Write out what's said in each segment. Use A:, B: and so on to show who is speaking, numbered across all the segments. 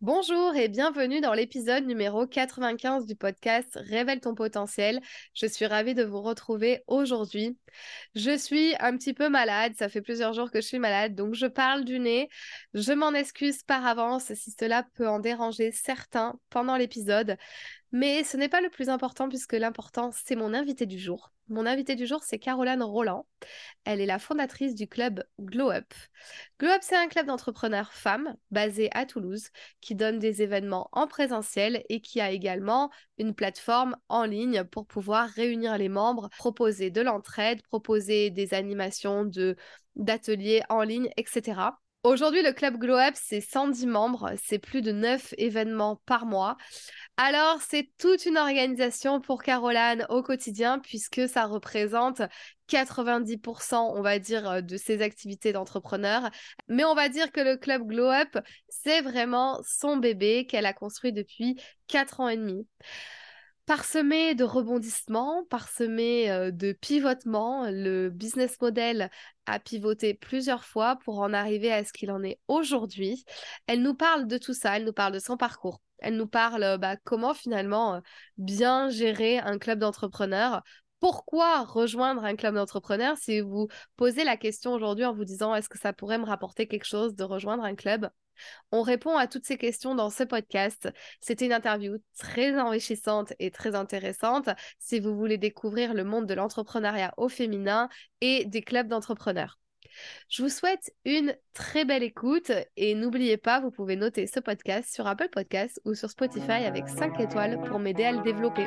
A: Bonjour et bienvenue dans l'épisode numéro 95 du podcast Révèle ton potentiel. Je suis ravie de vous retrouver aujourd'hui. Je suis un petit peu malade, ça fait plusieurs jours que je suis malade, donc je parle du nez. Je m'en excuse par avance si cela peut en déranger certains pendant l'épisode. Mais ce n'est pas le plus important puisque l'important, c'est mon invité du jour. Mon invité du jour, c'est Caroline Roland. Elle est la fondatrice du club Glow Up. Glow Up, c'est un club d'entrepreneurs femmes basé à Toulouse qui donne des événements en présentiel et qui a également une plateforme en ligne pour pouvoir réunir les membres, proposer de l'entraide, proposer des animations de d'ateliers en ligne, etc. Aujourd'hui, le club Glow Up, c'est 110 membres, c'est plus de 9 événements par mois. Alors, c'est toute une organisation pour Caroline au quotidien, puisque ça représente 90%, on va dire, euh, de ses activités d'entrepreneur. Mais on va dire que le club Glow Up, c'est vraiment son bébé qu'elle a construit depuis 4 ans et demi parsemé de rebondissements, parsemé euh, de pivotements. Le business model a pivoté plusieurs fois pour en arriver à ce qu'il en est aujourd'hui. Elle nous parle de tout ça, elle nous parle de son parcours. Elle nous parle euh, bah, comment finalement euh, bien gérer un club d'entrepreneurs pourquoi rejoindre un club d'entrepreneurs si vous posez la question aujourd'hui en vous disant est-ce que ça pourrait me rapporter quelque chose de rejoindre un club? On répond à toutes ces questions dans ce podcast. C'était une interview très enrichissante et très intéressante si vous voulez découvrir le monde de l'entrepreneuriat au féminin et des clubs d'entrepreneurs. Je vous souhaite une très belle écoute et n'oubliez pas, vous pouvez noter ce podcast sur Apple Podcasts ou sur Spotify avec 5 étoiles pour m'aider à le développer.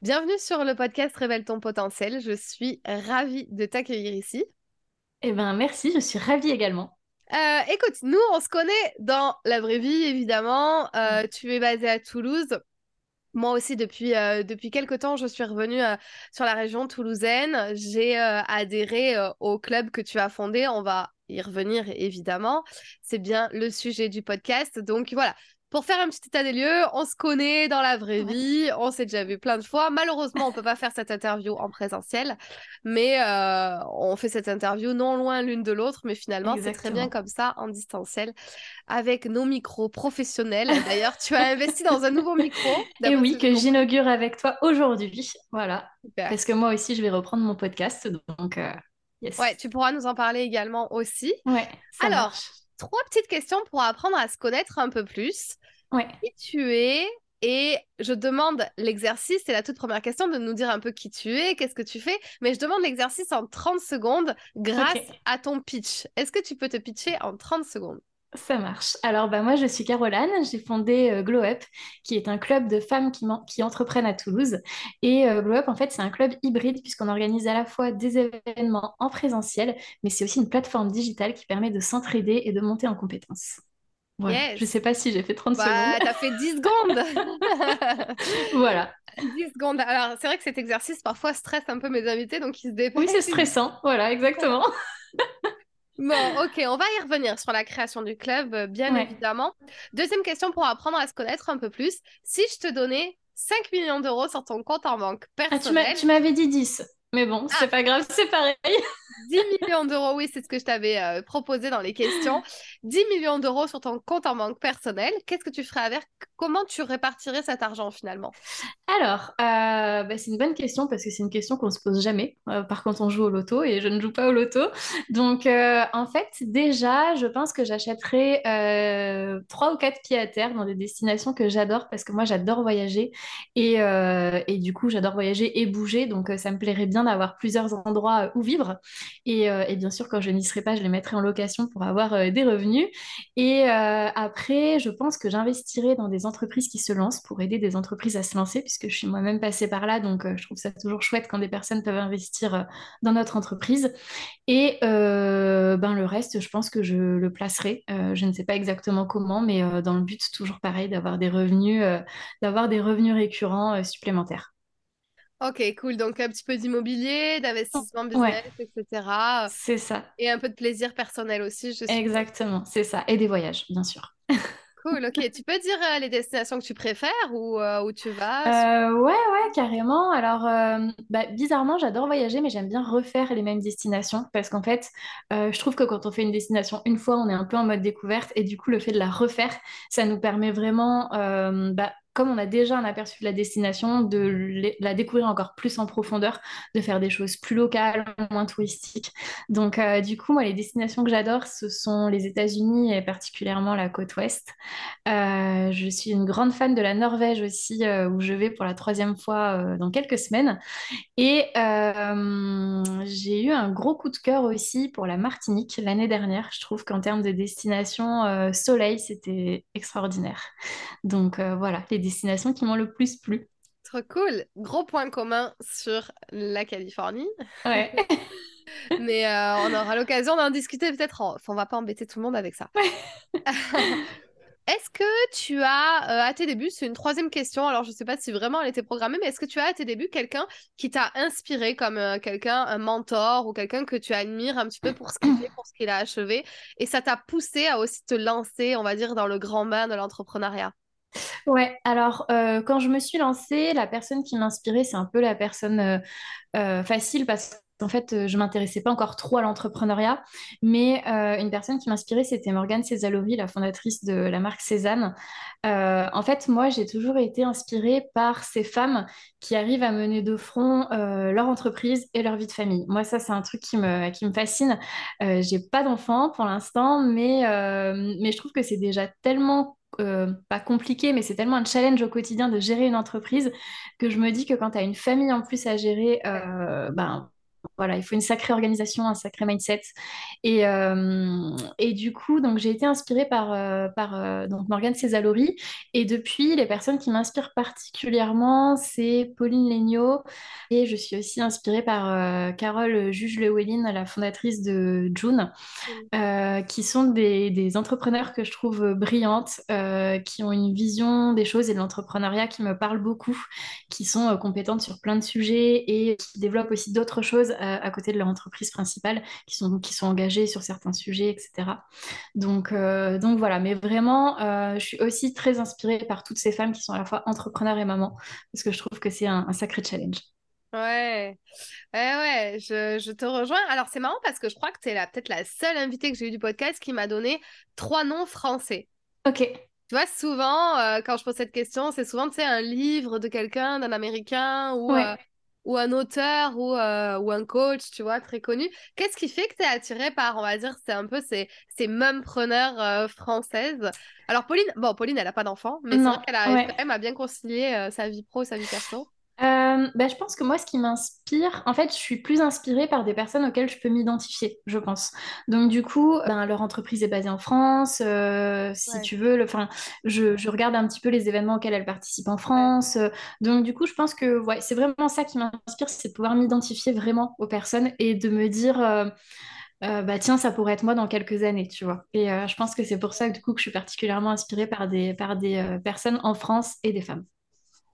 A: Bienvenue sur le podcast Révèle ton potentiel. Je suis ravie de t'accueillir ici.
B: Eh bien, merci, je suis ravie également.
A: Euh, écoute, nous, on se connaît dans la vraie vie, évidemment. Euh, mm. tu es basée à Toulouse. Moi aussi, depuis, euh, depuis quelques temps, je suis revenue sur la région toulousaine. J'ai adhéré au club que tu as fondé. On va y revenir, évidemment. C'est bien le sujet du podcast. Donc voilà, pour faire un petit état des lieux, on se connaît dans la vraie vie, on s'est déjà vu plein de fois. Malheureusement, on peut pas faire cette interview en présentiel, mais euh, on fait cette interview non loin l'une de l'autre, mais finalement, c'est très bien comme ça, en distanciel, avec nos micros professionnels. D'ailleurs, tu as investi dans un nouveau micro.
B: Et oui, que j'inaugure avec toi aujourd'hui. Voilà. Parce que moi aussi, je vais reprendre mon podcast, donc... Euh,
A: ouais, tu pourras nous en parler également aussi.
B: Ouais.
A: Alors, trois petites questions pour apprendre à se connaître un peu plus.
B: Ouais.
A: Qui tu es et je demande l'exercice, c'est la toute première question, de nous dire un peu qui tu es, qu'est-ce que tu fais, mais je demande l'exercice en 30 secondes grâce à ton pitch. Est-ce que tu peux te pitcher en 30 secondes?
B: Ça marche. Alors, bah, moi, je suis Caroline. J'ai fondé euh, Glow Up, qui est un club de femmes qui, qui entreprennent à Toulouse. Et euh, Glow Up, en fait, c'est un club hybride puisqu'on organise à la fois des événements en présentiel, mais c'est aussi une plateforme digitale qui permet de s'entraider et de monter en compétences. Voilà. Je ne sais pas si j'ai fait 30 bah, secondes.
A: Tu as fait 10 secondes.
B: voilà.
A: 10 secondes. Alors, c'est vrai que cet exercice parfois stresse un peu mes invités, donc ils se dépassent.
B: Oui, c'est stressant. Voilà, exactement.
A: Bon, ok, on va y revenir sur la création du club, euh, bien évidemment. Deuxième question pour apprendre à se connaître un peu plus. Si je te donnais 5 millions d'euros sur ton compte en banque personnel...
B: Ah, tu m'avais dit 10. Mais bon, c'est ah. pas grave, c'est pareil.
A: 10 millions d'euros, oui, c'est ce que je t'avais euh, proposé dans les questions. 10 millions d'euros sur ton compte en banque personnel. Qu'est-ce que tu ferais avec Comment tu répartirais cet argent finalement?
B: Alors, euh, bah, c'est une bonne question parce que c'est une question qu'on se pose jamais. Euh, par contre, on joue au loto et je ne joue pas au loto. Donc, en fait, déjà, je pense que j'achèterais trois ou quatre pieds à terre dans des destinations que j'adore parce que moi, j'adore voyager et, et du coup, j'adore voyager et bouger. Donc, ça me plairait bien d'avoir plusieurs endroits où vivre. Euh, et, bien sûr, quand je n'y serai pas, je les mettrai en location pour avoir euh, des revenus. Et euh, après, je pense que j'investirai dans des entreprises qui se lancent pour aider des entreprises à se lancer, puisque je suis moi-même passée par là. Donc, je trouve ça toujours chouette quand des personnes peuvent investir dans notre entreprise. Et ben, le reste, je pense que je le placerai. je ne sais pas exactement comment, mais dans le but toujours pareil d'avoir des revenus, d'avoir des revenus récurrents supplémentaires.
A: Ok, cool. Donc un petit peu d'immobilier, d'investissement business, etc.
B: C'est ça.
A: Et un peu de plaisir personnel aussi, je
B: Exactement, c'est ça. Et des voyages, bien sûr.
A: Cool, ok. tu peux dire euh, les destinations que tu préfères ou euh, où tu vas
B: euh, Ouais, ouais, carrément. Alors, bah, bizarrement, j'adore voyager, mais j'aime bien refaire les mêmes destinations parce qu'en fait, je trouve que quand on fait une destination une fois, on est un peu en mode découverte et du coup, le fait de la refaire, ça nous permet vraiment bah, comme on a déjà un aperçu de la destination, de la découvrir encore plus en profondeur, de faire des choses plus locales, moins touristiques. Donc, euh, du coup, moi, les destinations que j'adore, ce sont les États-Unis et particulièrement la côte ouest. Euh, je suis une grande fan de la Norvège aussi, euh, où je vais pour la troisième fois dans quelques semaines. Et j'ai eu un gros coup de cœur aussi pour la Martinique l'année dernière. Je trouve qu'en termes de destination soleil, c'était extraordinaire. Donc voilà, les destinations qui m'ont le plus plu.
A: Trop cool. Gros point commun sur la Californie.
B: Ouais.
A: Mais euh, on aura l'occasion d'en discuter peut-être. En... Enfin, on va pas embêter tout le monde avec ça. Est-ce que tu as, euh, à tes débuts, c'est une troisième question, alors je ne sais pas si vraiment elle était programmée, mais est-ce que tu as à tes débuts quelqu'un qui t'a inspiré comme euh, quelqu'un, un mentor ou quelqu'un que tu admires un petit peu pour ce qu'il fait, pour ce qu'il a achevé, et ça t'a poussé à aussi te lancer, on va dire, dans le grand bain de l'entrepreneuriat?
B: Ouais, alors euh, quand je me suis lancée, la personne qui m'inspirait, c'est un peu la personne euh, euh, facile parce qu'en fait, je m'intéressais pas encore trop à l'entrepreneuriat, mais une personne qui m'inspirait, c'était Morgane Césalori, la fondatrice de la marque Cézanne. en fait, moi, j'ai toujours été inspirée par ces femmes qui arrivent à mener de front leur entreprise et leur vie de famille. Moi, ça, c'est un truc qui me, qui me fascine. j'ai pas d'enfant pour l'instant, mais, mais je trouve que c'est déjà tellement euh, pas compliqué, mais c'est tellement un challenge au quotidien de gérer une entreprise que je me dis que quand tu as une famille en plus à gérer, euh, ben, voilà, il faut une sacrée organisation, un sacré mindset. Et, euh, et du coup, donc j'ai été inspirée par, euh, par euh, donc Morgane Césalori. Et depuis, les personnes qui m'inspirent particulièrement, c'est Pauline Legnaud. Et je suis aussi inspirée par Carole Juge-Lewellyn, la fondatrice de June, qui sont des, des, entrepreneurs que je trouve brillantes, qui ont une vision des choses et de l'entrepreneuriat qui me parle beaucoup, qui sont compétentes sur plein de sujets et qui développent aussi d'autres choses à, côté de leur entreprise principale, qui sont, qui sont engagés sur certains sujets, etc. Donc, euh, donc voilà, mais vraiment, euh, je suis aussi très inspirée par toutes ces femmes qui sont à la fois entrepreneurs et mamans, parce que je trouve que c'est un, sacré challenge.
A: Ouais, ouais, ouais, je, je, te rejoins. Alors, c'est marrant parce que je crois que tu es peut-être la seule invitée que j'ai eue du podcast qui m'a donné trois noms français.
B: Ok.
A: Tu vois, souvent, euh, quand je pose cette question, c'est souvent, tu sais, un livre de quelqu'un, d'un Américain ou, ou un auteur ou, euh, ou un coach, tu vois, très connu. Qu'est-ce qui fait que tu es attirée par, on va dire, c'est un peu ces, ces mumpreneurs euh, françaises? Alors, Pauline, bon, Pauline, elle n'a pas d'enfant, mais c'est vrai qu'elle arrive quand même à bien concilier euh, sa vie pro et sa vie perso.
B: Euh, bah, je pense que moi, ce qui m'inspire, en fait, je suis plus inspirée par des personnes auxquelles je peux m'identifier, je pense. Donc, du coup, ben, leur entreprise est basée en France, euh, si tu veux. Enfin, je, je, regarde un petit peu les événements auxquels elles participent en France. Euh, donc, du coup, je pense que ouais, c'est vraiment ça qui m'inspire, c'est de pouvoir m'identifier vraiment aux personnes et de me dire. bah tiens, ça pourrait être moi dans quelques années, tu vois. Et je pense que c'est pour ça que du coup que je suis particulièrement inspirée par des, par des personnes en France et des femmes.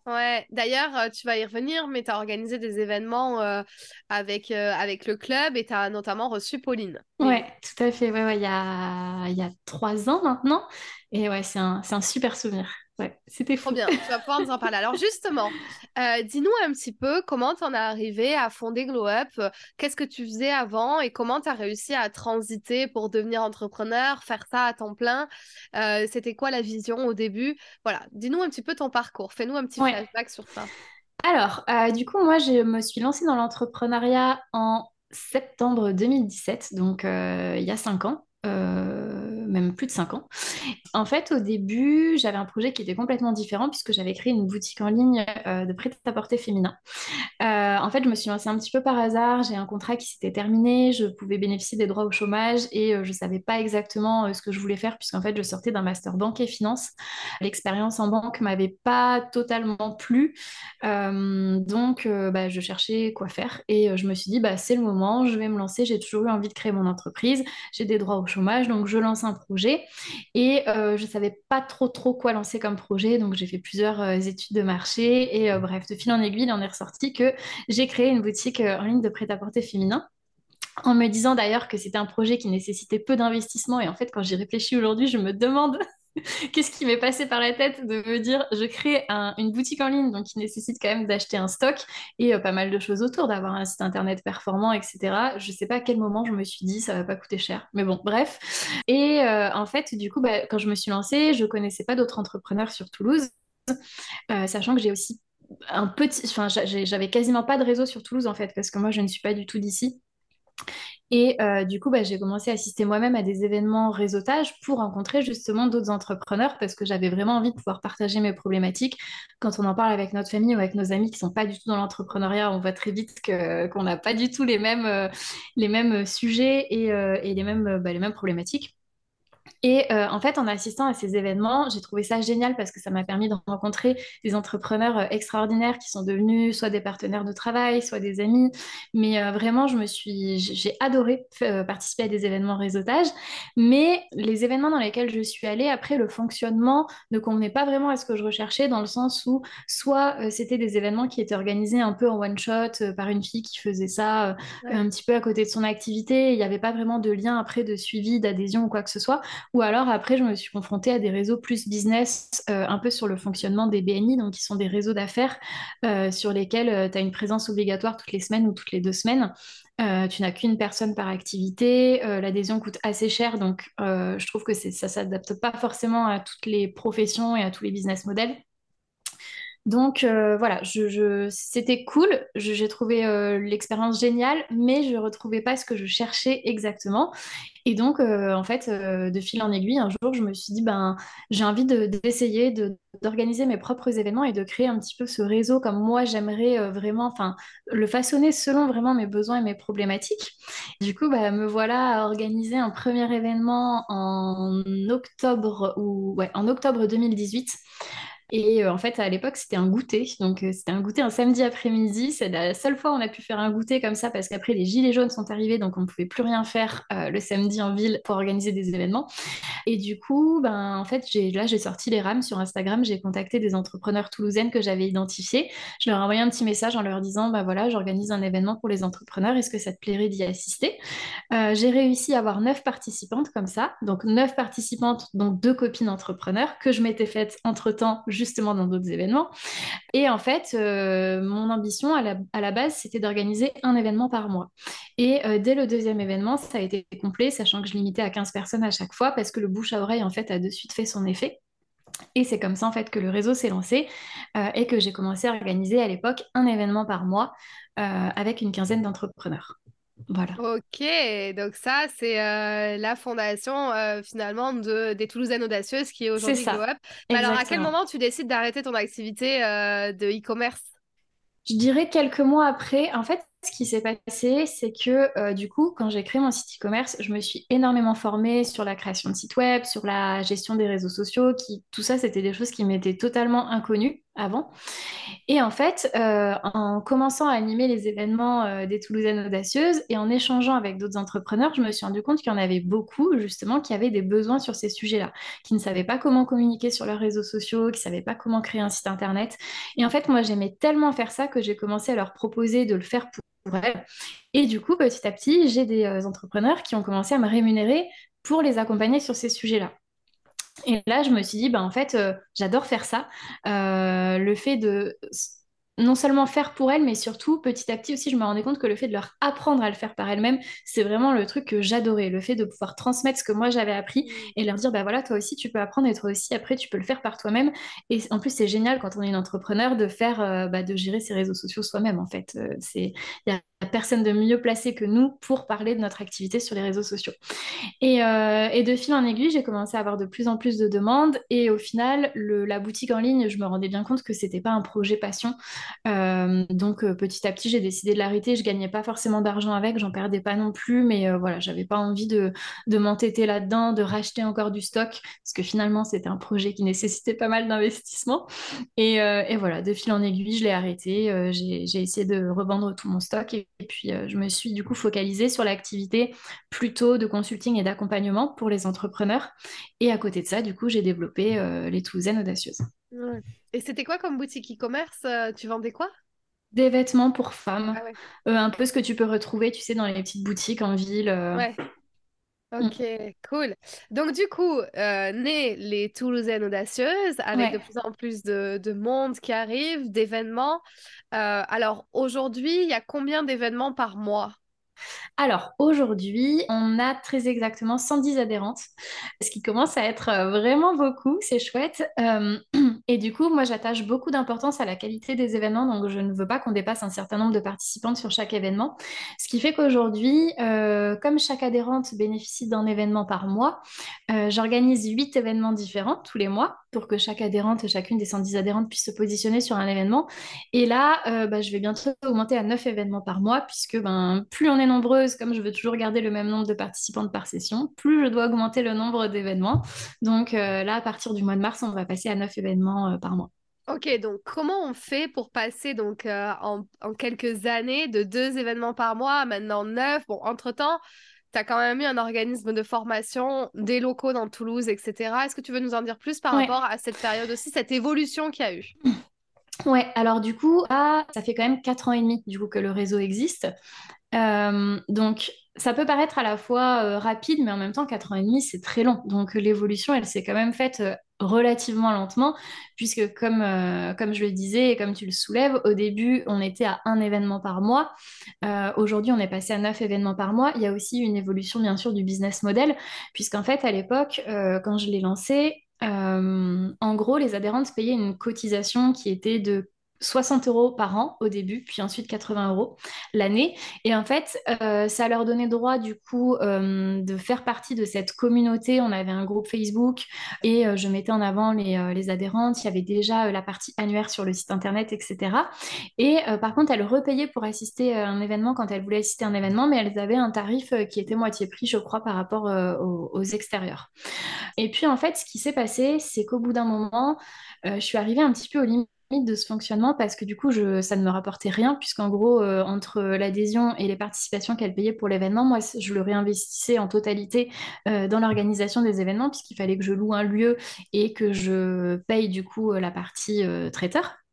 A: Ouais, d'ailleurs, euh, tu vas y revenir, mais tu as organisé des événements euh, avec, euh, avec le club et tu as notamment reçu Pauline.
B: Ouais, tout à fait. Ouais, ouais, il y a, trois ans maintenant. Et ouais, c'est un, un super souvenir. Ouais, c'était
A: Trop bien, tu vas pouvoir nous en parler. Alors justement, euh, dis-nous un petit peu comment tu en es arrivé à fonder Glow Up, qu'est-ce que tu faisais avant et comment tu as réussi à transiter pour devenir entrepreneur, faire ça à temps plein? Euh, c'était quoi la vision au début? Voilà, dis-nous un petit peu ton parcours, fais-nous un petit flashback sur ça.
B: Alors, euh, du coup, moi, je me suis lancée dans l'entrepreneuriat en septembre 2017, donc il y a cinq ans. Même plus de cinq ans. En fait, au début, j'avais un projet qui était complètement différent puisque j'avais créé une boutique en ligne euh, de prêt-à-porter féminin. Euh, en fait, je me suis lancée un petit peu par hasard. J'ai un contrat qui s'était terminé. Je pouvais bénéficier des droits au chômage et euh, je ne savais pas exactement ce que je voulais faire puisqu'en fait, je sortais d'un master banque et finance. L'expérience en banque m'avait pas totalement plu. donc, bah, je cherchais quoi faire et je me suis dit, bah, c'est le moment, je vais me lancer. J'ai toujours eu envie de créer mon entreprise. J'ai des droits au chômage, donc je lance un projet. Et euh, je ne savais pas trop trop quoi lancer comme projet, donc j'ai fait plusieurs euh, études de marché et euh, bref, de fil en aiguille, il en est ressorti que j'ai créé une boutique en ligne de prêt-à-porter féminin en me disant d'ailleurs que c'était un projet qui nécessitait peu d'investissement. Et en fait, quand j'y réfléchis aujourd'hui, je me demande qu'est-ce qui m'est passé par la tête de me dire je crée une boutique en ligne, donc qui nécessite quand même d'acheter un stock et pas mal de choses autour, d'avoir un site internet performant, etc. Je ne sais pas à quel moment je me suis dit ça va pas coûter cher. Mais bon, bref. Et en fait, du coup, bah, quand je me suis lancée, je connaissais pas d'autres entrepreneurs sur Toulouse, sachant que j'ai aussi un petit, enfin, j'avais quasiment pas de réseau sur Toulouse en fait, parce que moi je ne suis pas du tout d'ici. Et euh, du coup, bah, j'ai commencé à assister moi-même à des événements réseautage pour rencontrer justement d'autres entrepreneurs parce que j'avais vraiment envie de pouvoir partager mes problématiques. Quand on en parle avec notre famille ou avec nos amis qui sont pas du tout dans l'entrepreneuriat, on voit très vite qu'on n'a pas du tout les mêmes, euh, sujets et, euh, et les, mêmes, bah, les mêmes problématiques. Et euh, en fait, en assistant à ces événements, j'ai trouvé ça génial parce que ça m'a permis de rencontrer des entrepreneurs euh, extraordinaires qui sont devenus soit des partenaires de travail, soit des amis. Mais euh, vraiment, je me suis, j'ai adoré participer à des événements réseautage. Mais les événements dans lesquels je suis allée, après, le fonctionnement ne convenait pas vraiment à ce que je recherchais, dans le sens où soit c'était des événements qui étaient organisés un peu en one shot par une fille qui faisait ça un petit peu à côté de son activité. Il n'y avait pas vraiment de lien après de suivi, d'adhésion ou quoi que ce soit. Ou alors après, je me suis confrontée à des réseaux plus business, euh, un peu sur le fonctionnement des BNI, donc qui sont des réseaux d'affaires euh, sur lesquels euh, tu as une présence obligatoire toutes les semaines ou toutes les deux semaines. tu n'as qu'une personne par activité, l'adhésion coûte assez cher, donc je trouve que ça ne s'adapte pas forcément à toutes les professions et à tous les business models. Donc voilà, je, c'était cool, j'ai trouvé l'expérience géniale, mais je retrouvais pas ce que je cherchais exactement. Et donc, euh, en fait, euh, de fil en aiguille, un jour, je me suis dit, ben, j'ai envie d'essayer d'organiser mes propres événements et de créer un petit peu ce réseau comme moi, j'aimerais euh, vraiment, enfin, le façonner selon vraiment mes besoins et mes problématiques. Du coup, bah, me voilà à organiser un premier événement en octobre, ou, ouais, en octobre 2018 et euh, en fait, à l'époque, c'était un goûter. Donc, euh, c'était un goûter un samedi après-midi. C'est la seule fois où on a pu faire un goûter comme ça parce qu'après, les gilets jaunes sont arrivés. Donc, on ne pouvait plus rien faire euh, le samedi en ville pour organiser des événements. Et du coup, ben, en fait, là, j'ai sorti les rames sur Instagram. J'ai contacté des entrepreneurs toulousaines que j'avais identifiés. Je leur ai envoyé un petit message en leur disant, ben voilà, j'organise un événement pour les entrepreneurs. Est-ce que ça te plairait d'y assister? J'ai réussi à avoir neuf participantes comme ça. Donc, neuf participantes, donc deux copines entrepreneurs que je m'étais faites entre-temps justement dans d'autres événements. Et en fait, euh, mon ambition à la, base, c'était d'organiser un événement par mois. Et euh, dès le deuxième événement, ça a été complet, sachant que je limitais à 15 personnes à chaque fois, parce que le bouche à oreille, en fait, a de suite fait son effet. Et c'est comme ça en fait que le réseau s'est lancé euh, et que j'ai commencé à organiser à l'époque un événement par mois avec une quinzaine d'entrepreneurs. Voilà.
A: Ok, donc ça, c'est euh, la fondation euh, finalement de, des Toulousaines Audacieuses qui est aujourd'hui Up. Mais alors, à quel moment tu décides d'arrêter ton activité euh, de e-commerce?
B: Je dirais quelques mois après. En fait, ce qui s'est passé, c'est que du coup, quand j'ai créé mon site e-commerce, je me suis énormément formée sur la création de site web, sur la gestion des réseaux sociaux. Qui, tout ça, c'était des choses qui m'étaient totalement inconnues avant. Et en fait, euh, en commençant à animer les événements euh, des Toulousaines audacieuses et en échangeant avec d'autres entrepreneurs, je me suis rendu compte qu'il y en avait beaucoup justement qui avaient des besoins sur ces sujets-là, qui ne savaient pas comment communiquer sur leurs réseaux sociaux, qui ne savaient pas comment créer un site internet. Et en fait, moi, j'aimais tellement faire ça que j'ai commencé à leur proposer de le faire pour elles. Et du coup, petit à petit, j'ai des euh, entrepreneurs qui ont commencé à me rémunérer pour les accompagner sur ces sujets-là. Et là, je me suis dit, bah, en fait, euh, j'adore faire ça. Euh, le fait de non seulement faire pour elles, mais surtout, petit à petit aussi, je me rendais compte que le fait de leur apprendre à le faire par elles-mêmes, c'est vraiment le truc que j'adorais. Le fait de pouvoir transmettre ce que moi j'avais appris et leur dire, bah voilà, toi aussi, tu peux apprendre et toi aussi, après, tu peux le faire par toi-même. Et en plus, c'est génial quand on est une entrepreneur de faire, euh, bah, de gérer ses réseaux sociaux soi-même, en fait. Euh, il y a personne de mieux placé que nous pour parler de notre activité sur les réseaux sociaux. Et, euh, de fil en aiguille, j'ai commencé à avoir de plus en plus de demandes. Et au final, la boutique en ligne, je me rendais bien compte que c'était pas un projet passion. Euh, donc euh, petit à petit, j'ai décidé de l'arrêter. Je gagnais pas forcément d'argent avec, j'en perdais pas non plus. Mais euh, voilà, j'avais pas envie de, m'entêter là-dedans, de racheter encore du stock, parce que finalement, c'était un projet qui nécessitait pas mal d'investissement. Et, euh, voilà, de fil en aiguille, je l'ai arrêté. J'ai, essayé de revendre tout mon stock. Et, puis, je me suis du coup focalisée sur l'activité plutôt de consulting et d'accompagnement pour les entrepreneurs. Et à côté de ça, du coup, j'ai développé les Toulousaines audacieuses.
A: Ouais. Et c'était quoi comme boutique e-commerce? euh, Tu vendais quoi?
B: Des vêtements pour femmes,
A: Ah ouais.
B: Euh, un peu ce que tu peux retrouver, tu sais, dans les petites boutiques en ville. euh.
A: Ouais. Ok, cool. Donc du coup, euh, nées les Toulousaines audacieuses, avec de plus en plus de, de monde qui arrive, d'événements. Euh, alors aujourd'hui, il y a combien d'événements par mois?
B: Alors aujourd'hui, on a très exactement 110 adhérentes, ce qui commence à être euh, vraiment beaucoup, c'est chouette. Euh, et du coup, moi, j'attache beaucoup d'importance à la qualité des événements, donc je ne veux pas qu'on dépasse un certain nombre de participantes sur chaque événement. Ce qui fait qu'aujourd'hui, euh, comme chaque adhérente bénéficie d'un événement par mois, j'organise 8 événements différents tous les mois pour que chaque adhérente, chacune des 110 adhérentes puisse se positionner sur un événement. Et là, euh, bah, je vais bientôt augmenter à 9 événements par mois, puisque ben, plus on est nombreuses, comme je veux toujours garder le même nombre de participantes par session, plus je dois augmenter le nombre d'événements. Donc euh, là, à partir du mois de mars, on va passer à 9 événements euh, par mois.
A: Ok, donc comment on fait pour passer donc en, en quelques années de deux événements par mois maintenant neuf? Bon, entre-temps, tu as quand même eu un organisme de formation, des locaux dans Toulouse, etc. Est-ce que tu veux nous en dire plus par
B: Ouais.
A: rapport à cette période aussi, cette évolution qu'il y a eu?
B: Ouais, alors du coup, ça fait quand même 4 ans et demi du coup que le réseau existe. Euh, donc, ça peut paraître à la fois euh, rapide, mais en même temps, 4 ans et demi, c'est très long. Donc, l'évolution, elle s'est quand même faite euh, relativement lentement, puisque comme, euh, comme je le disais et comme tu le soulèves, au début, on était à un événement par mois. Euh, aujourd'hui, on est passé à 9 événements par mois. Il y a aussi une évolution, bien sûr, du business model, puisqu'en fait, à l'époque, euh, quand je l'ai lancé, euh, en gros, les adhérentes payaient une cotisation qui était de 60 euros par an au début, puis ensuite 80 euros l'année. Et en fait, euh, ça leur donnait droit du coup euh, de faire partie de cette communauté. On avait un groupe Facebook et euh, je mettais en avant les, adhérentes. Il y avait déjà la partie annuaire sur le site internet, etc. Et par contre, elles repayaient pour assister à un événement quand elles voulaient assister à un événement, mais elles avaient un tarif qui était moitié prix, je crois, par rapport aux, aux extérieurs. Et puis en fait, ce qui s'est passé, c'est qu'au bout d'un moment, je suis arrivée un petit peu aux limites de ce fonctionnement parce que du coup, je, ça ne me rapportait rien, puisqu'en gros, euh, entre l'adhésion et les participations qu'elle payait pour l'événement, moi, je le réinvestissais en totalité euh, dans l'organisation des événements, puisqu'il fallait que je loue un lieu et que je paye du coup euh, la partie traiteur.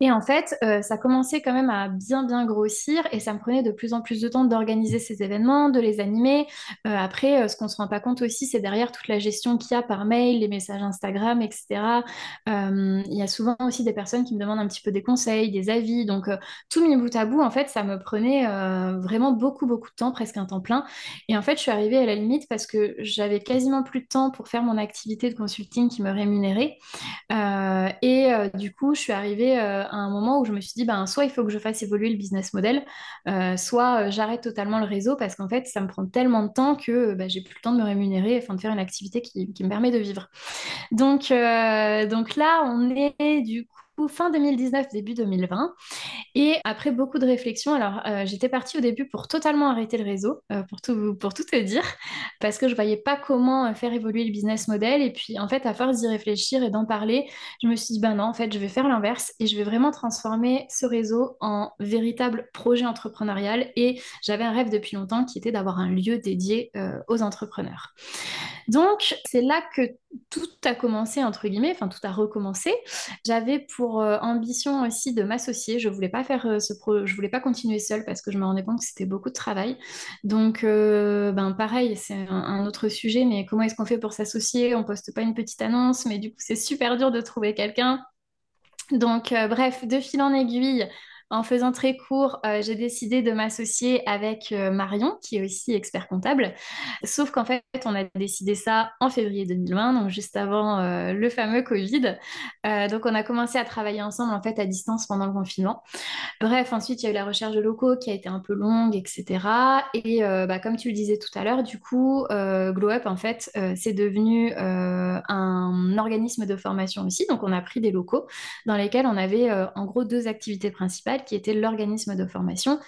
B: Et en fait, euh, ça commençait quand même à bien bien grossir et ça me prenait de plus en plus de temps d'organiser ces événements, de les animer. Euh, après, euh, ce qu'on se rend pas compte aussi, c'est derrière toute la gestion qu'il y a par mail, les messages Instagram, etc. Il y a souvent aussi des personnes qui me demandent un petit peu des conseils, des avis. Donc, tout mis bout à bout, en fait, ça me prenait vraiment beaucoup beaucoup de temps, presque un temps plein. Et en fait, je suis arrivée à la limite parce que j'avais quasiment plus de temps pour faire mon activité de consulting qui me rémunérait. Et du coup, je suis arrivée à un moment où je me suis dit, ben, soit il faut que je fasse évoluer le business model, euh, soit euh, j'arrête totalement le réseau parce qu'en fait, ça me prend tellement de temps que ben, j'ai plus le temps de me rémunérer, enfin de faire une activité qui, me permet de vivre. Donc, euh, donc là, on est du coup fin 2019, début 2020. Et après beaucoup de réflexions, alors euh, j'étais partie au début pour totalement arrêter le réseau, euh, pour tout, pour tout te dire, parce que je voyais pas comment euh, faire évoluer le business model. Et puis en fait, à force d'y réfléchir et d'en parler, je me suis dit, ben non, en fait, je vais faire l'inverse et je vais vraiment transformer ce réseau en véritable projet entrepreneurial. Et j'avais un rêve depuis longtemps qui était d'avoir un lieu dédié aux entrepreneurs. Donc, c'est là que tout a commencé, entre guillemets, enfin, tout a recommencé. J'avais pour euh, ambition aussi de m'associer. Je voulais pas faire euh, ce pro... je voulais pas continuer seule parce que je me rendais compte que c'était beaucoup de travail. Donc, euh, ben, pareil, c'est un, un, autre sujet, mais comment est-ce qu'on fait pour s'associer? On poste pas une petite annonce, mais du coup, c'est super dur de trouver quelqu'un. Donc, bref, de fil en aiguille, en faisant très court, euh, j'ai décidé de m'associer avec euh, Marion, qui est aussi expert comptable. Sauf qu'en fait, on a décidé ça en février 2020, donc juste avant euh, le fameux Covid. donc, on a commencé à travailler ensemble en fait à distance pendant le confinement. Bref, ensuite, il y a eu la recherche de locaux qui a été un peu longue, etc. Et bah, comme tu le disais tout à l'heure, du coup, Glow Up, en fait, c'est devenu un organisme de formation aussi. Donc, on a pris des locaux dans lesquels on avait en gros deux activités principales qui était l'organisme de formation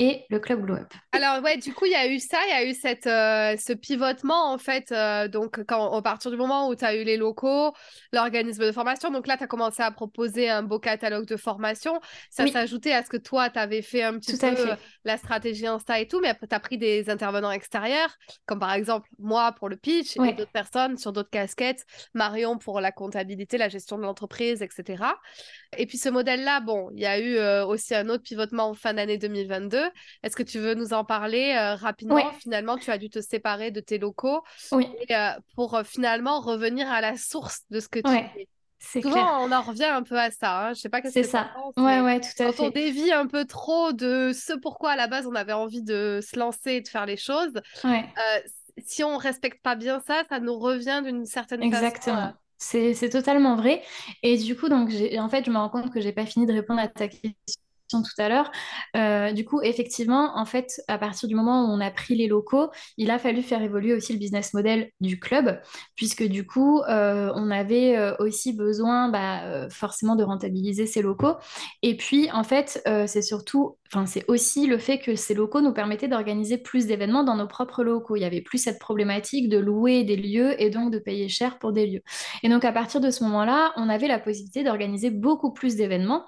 B: et le club Glow Up.
A: Alors ouais, du coup, il y a eu ça, il y a eu cette, euh, ce pivotement en fait, euh, donc quand, à partir du moment où tu as eu les locaux, l'organisme de formation, donc là, tu as commencé à proposer un beau catalogue de formation, ça s'ajoutait à ce que toi, tu avais fait un petit peu euh, la stratégie Insta et tout, mais tu as pris des intervenants extérieurs, comme par exemple moi pour le pitch, et d'autres personnes sur d'autres casquettes, Marion pour la comptabilité, la gestion de l'entreprise, etc. Et puis ce modèle-là, bon, il y a eu aussi un autre pivotement en fin d'année 2022, est-ce que tu veux nous en parler euh, rapidement? Finalement, tu as dû te séparer de tes locaux euh, pour euh, finalement revenir à la source de ce que tu fais. C'est Souvent, on en revient un peu à ça. Hein. Je sais pas que
B: c'est ça. ouais, ouais, tout à
A: fait. on dévie un peu trop de ce pourquoi à la base on avait envie de se lancer et de faire les choses. si on respecte pas bien ça, ça nous revient d'une certaine
B: façon. Exactement. C'est totalement vrai. Et du coup, donc, en fait, je me rends compte que j'ai pas fini de répondre à ta question tout à l'heure. Euh, du coup, effectivement, en fait, à partir du moment où on a pris les locaux, il a fallu faire évoluer aussi le business model du club, puisque du coup, euh, on avait euh, aussi besoin bah, forcément de rentabiliser ces locaux. Et puis, en fait, c'est surtout, enfin, c'est aussi le fait que ces locaux nous permettaient d'organiser plus d'événements dans nos propres locaux. Il y avait plus cette problématique de louer des lieux et donc de payer cher pour des lieux. Et donc, à partir de ce moment-là, on avait la possibilité d'organiser beaucoup plus d'événements.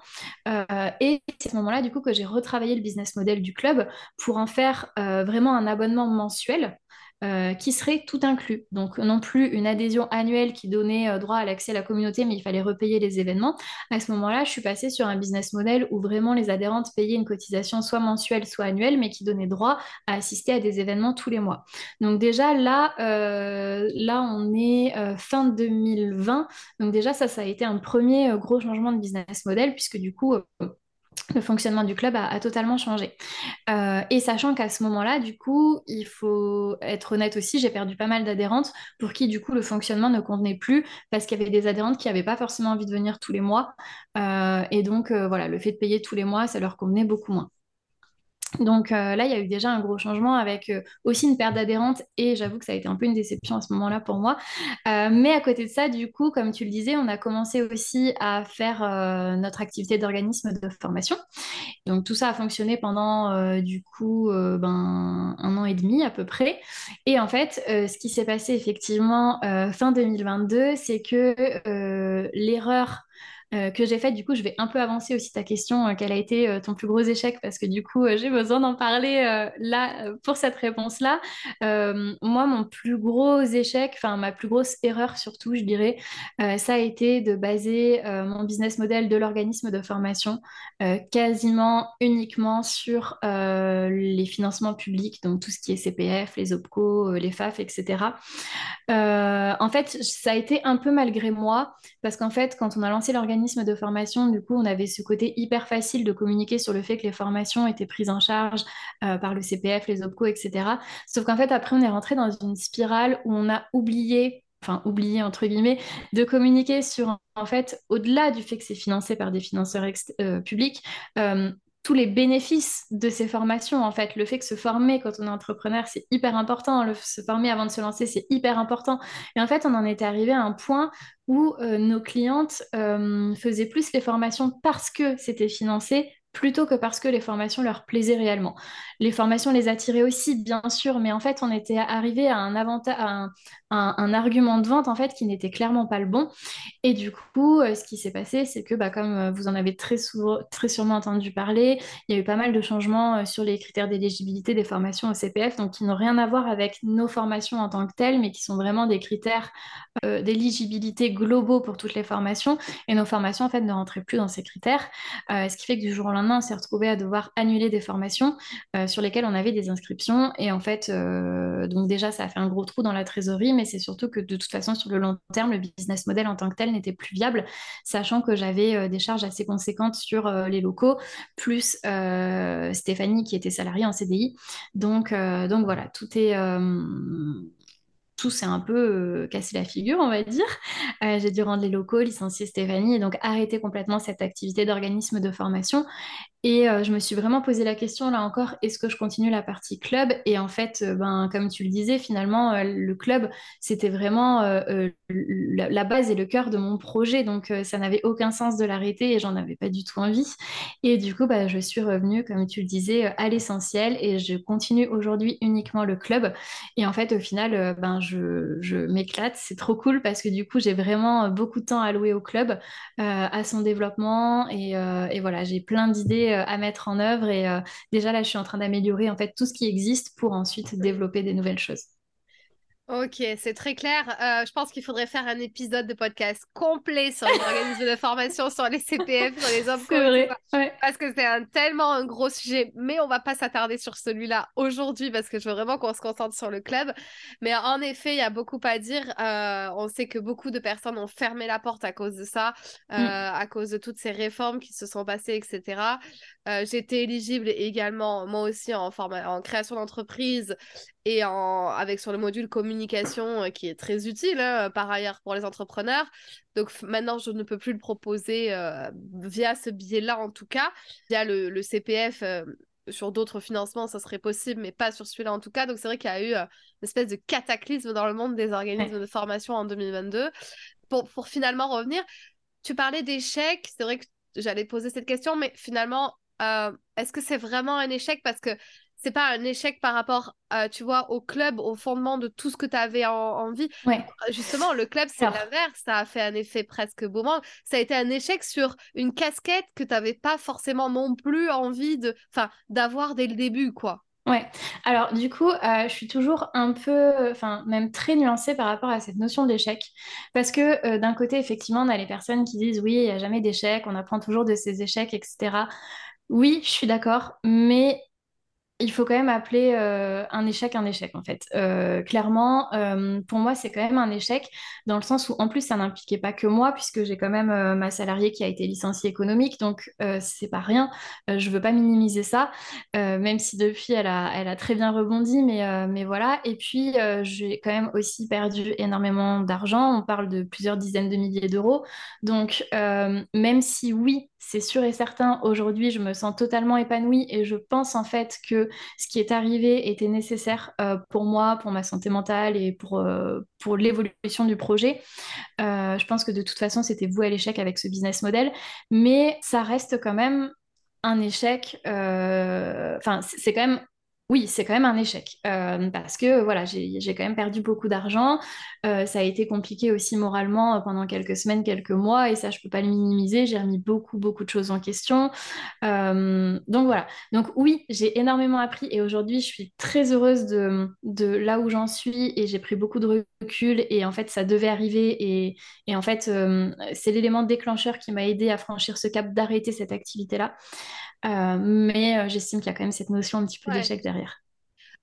B: et c'est ce moment-là, du coup, que j'ai retravaillé le business model du club pour en faire euh, vraiment un abonnement mensuel. Euh, qui serait tout inclus. Donc non plus une adhésion annuelle qui donnait euh, droit à l'accès à la communauté, mais il fallait repayer les événements. À ce moment-là, je suis passée sur un business model où vraiment les adhérentes payaient une cotisation soit mensuelle, soit annuelle, mais qui donnait droit à assister à des événements tous les mois. Donc déjà là, là on est fin 2020. Donc déjà ça, ça a été un premier gros changement de business model puisque du coup le fonctionnement du club a, totalement changé. Euh, et sachant qu'à ce moment-là, du coup, il faut être honnête aussi, j'ai perdu pas mal d'adhérentes pour qui, du coup, le fonctionnement ne convenait plus parce qu'il y avait des adhérentes qui n'avaient pas forcément envie de venir tous les mois. Euh, et donc, euh, voilà, le fait de payer tous les mois, ça leur convenait beaucoup moins. Donc euh, là, il y a eu déjà un gros changement avec euh, aussi une perte d'adhérentes et j'avoue que ça a été un peu une déception à ce moment-là pour moi. Euh, mais à côté de ça, du coup, comme tu le disais, on a commencé aussi à faire notre activité d'organisme de formation. Donc tout ça a fonctionné pendant du coup ben, un an et demi à peu près. Et en fait, ce qui s'est passé effectivement fin 2022, c'est que l'erreur euh, que j'ai faite. Du coup, je vais un peu avancer aussi ta question, euh, quel a été euh, ton plus gros échec Parce que du coup, j'ai besoin d'en parler là pour cette réponse-là. moi, mon plus gros échec, enfin ma plus grosse erreur surtout, je dirais, ça a été de baser mon business model de l'organisme de formation quasiment uniquement sur les financements publics, donc tout ce qui est CPF, les OPCO, les FAF, etc. en fait, ça a été un peu malgré moi, parce qu'en fait, quand on a lancé l'organisme, de formation, du coup, on avait ce côté hyper facile de communiquer sur le fait que les formations étaient prises en charge euh, par le CPF, les OPCO, etc. Sauf qu'en fait, après, on est rentré dans une spirale où on a oublié enfin oublié entre guillemets, de communiquer sur en fait au-delà du fait que c'est financé par des financeurs euh, publics, euh, tous les bénéfices de ces formations. En fait, le fait que se former quand on est entrepreneur, c'est hyper important. Se former avant de se lancer, c'est hyper important. Et en fait, on en était arrivé à un point où euh, nos clientes euh, faisaient plus les formations parce que c'était financé plutôt que parce que les formations leur plaisaient réellement. Les formations les attiraient aussi, bien sûr, mais en fait, on était arrivé à un avantage, argument de vente en fait qui n'était clairement pas le bon. Et du coup, ce qui s'est passé, c'est que bah, comme vous en avez très, souvent, très sûrement entendu parler, il y a eu pas mal de changements sur les critères d'éligibilité des formations au CPF, donc qui n'ont rien à voir avec nos formations en tant que telles, mais qui sont vraiment des critères d'éligibilité globaux pour toutes les formations. Et nos formations, en fait, ne rentraient plus dans ces critères. ce qui fait que du jour au lendemain, on s'est retrouvé à devoir annuler des formations sur lesquelles on avait des inscriptions. Et en fait, donc déjà, ça a fait un gros trou dans la trésorerie, c'est surtout que de toute façon, sur le long terme, le business model en tant que tel n'était plus viable, sachant que j'avais euh, des charges assez conséquentes sur euh, les locaux, plus euh, Stéphanie qui était salariée en CDI. Donc, donc voilà, tout est tout s'est un peu cassé la figure, on va dire. j'ai dû rendre les locaux, licencier Stéphanie et donc arrêter complètement cette activité d'organisme de formation. Et euh, je me suis vraiment posé la question, là encore, est-ce que je continue la partie club? Et en fait, euh, ben, comme tu le disais, finalement, euh, le club, c'était vraiment la, base et le cœur de mon projet. Donc, ça n'avait aucun sens de l'arrêter et j'en avais pas du tout envie. Et du coup, bah, je suis revenue, comme tu le disais, à l'essentiel et je continue aujourd'hui uniquement le club. Et en fait, au final, ben, je, je m'éclate. C'est trop cool parce que du coup, j'ai vraiment beaucoup de temps alloué au club, à son développement. Et, et voilà, j'ai plein d'idées euh, à mettre en œuvre. Et euh, déjà, là, je suis en train d'améliorer en fait tout ce qui existe pour ensuite développer des nouvelles choses.
A: Ok, c'est très clair. Euh, je pense qu'il faudrait faire un épisode de podcast complet sur les organismes de formation, sur les CPF, sur les hommes
B: vrai,
A: parce que c'est un, tellement un gros sujet. Mais on va pas s'attarder sur celui-là aujourd'hui parce que je veux vraiment qu'on se concentre sur le club. Mais en effet, il y a beaucoup à dire. Euh, on sait que beaucoup de personnes ont fermé la porte à cause de ça, euh, mm. à cause de toutes ces réformes qui se sont passées, etc. J'étais éligible également, moi aussi, en, en création d'entreprise et en, avec sur le module communication euh, qui est très utile hein, par ailleurs pour les entrepreneurs. Donc maintenant, je ne peux plus le proposer euh, via ce biais-là en tout cas, via le, le CPF. Euh, sur d'autres financements, ça serait possible, mais pas sur celui-là en tout cas. Donc c'est vrai qu'il y a eu une espèce de cataclysme dans le monde des organismes de formation en 2022. Pour, pour finalement revenir, tu parlais d'échecs, c'est vrai que j'allais poser cette question, mais finalement, est-ce que c'est vraiment un échec? Parce que c'est pas un échec par rapport, tu vois, au club, au fondement de tout ce que tu avais en, envie.
B: Ouais.
A: Justement, le club, c'est l'inverse. Ça a fait un effet presque moment. Ça a été un échec sur une casquette que tu n'avais pas forcément non plus envie de, enfin, d'avoir dès le début, quoi.
B: Ouais, alors du coup, euh, je suis toujours un peu, enfin même très nuancée par rapport à cette notion d'échec, parce que euh, d'un côté, effectivement, on a les personnes qui disent oui, il n'y a jamais d'échec, on apprend toujours de ses échecs, etc. Oui, je suis d'accord, mais il faut quand même appeler euh, un échec un échec en fait. Euh, clairement, euh, pour moi, c'est quand même un échec dans le sens où en plus ça n'impliquait pas que moi puisque j'ai quand même ma salariée qui a été licenciée économique, donc c'est pas rien. je veux pas minimiser ça, même si depuis elle a, elle a très bien rebondi, mais, mais voilà. Et puis j'ai quand même aussi perdu énormément d'argent. On parle de plusieurs dizaines de milliers d'euros. Donc même si oui, c'est sûr et certain, aujourd'hui, je me sens totalement épanouie et je pense en fait que ce qui est arrivé était nécessaire euh, pour moi, pour ma santé mentale et pour, euh, l'évolution du projet. Euh, je pense que de toute façon, c'était voué à l'échec avec ce business model, mais ça reste quand même un échec. Enfin, c'est quand même oui, c'est quand même un échec euh, parce que voilà, j'ai quand même perdu beaucoup d'argent. Euh, ça a été compliqué aussi moralement euh, pendant quelques semaines, quelques mois, et ça, je peux pas le minimiser. J'ai remis beaucoup, beaucoup de choses en question. donc voilà. Donc oui, j'ai énormément appris et aujourd'hui, je suis très heureuse de, de là où j'en suis et j'ai pris beaucoup de recul. Et en fait, ça devait arriver et, et en fait, c'est l'élément déclencheur qui m'a aidé à franchir ce cap d'arrêter cette activité-là. Euh, mais euh, j'estime qu'il y a quand même cette notion un petit peu d'échec derrière.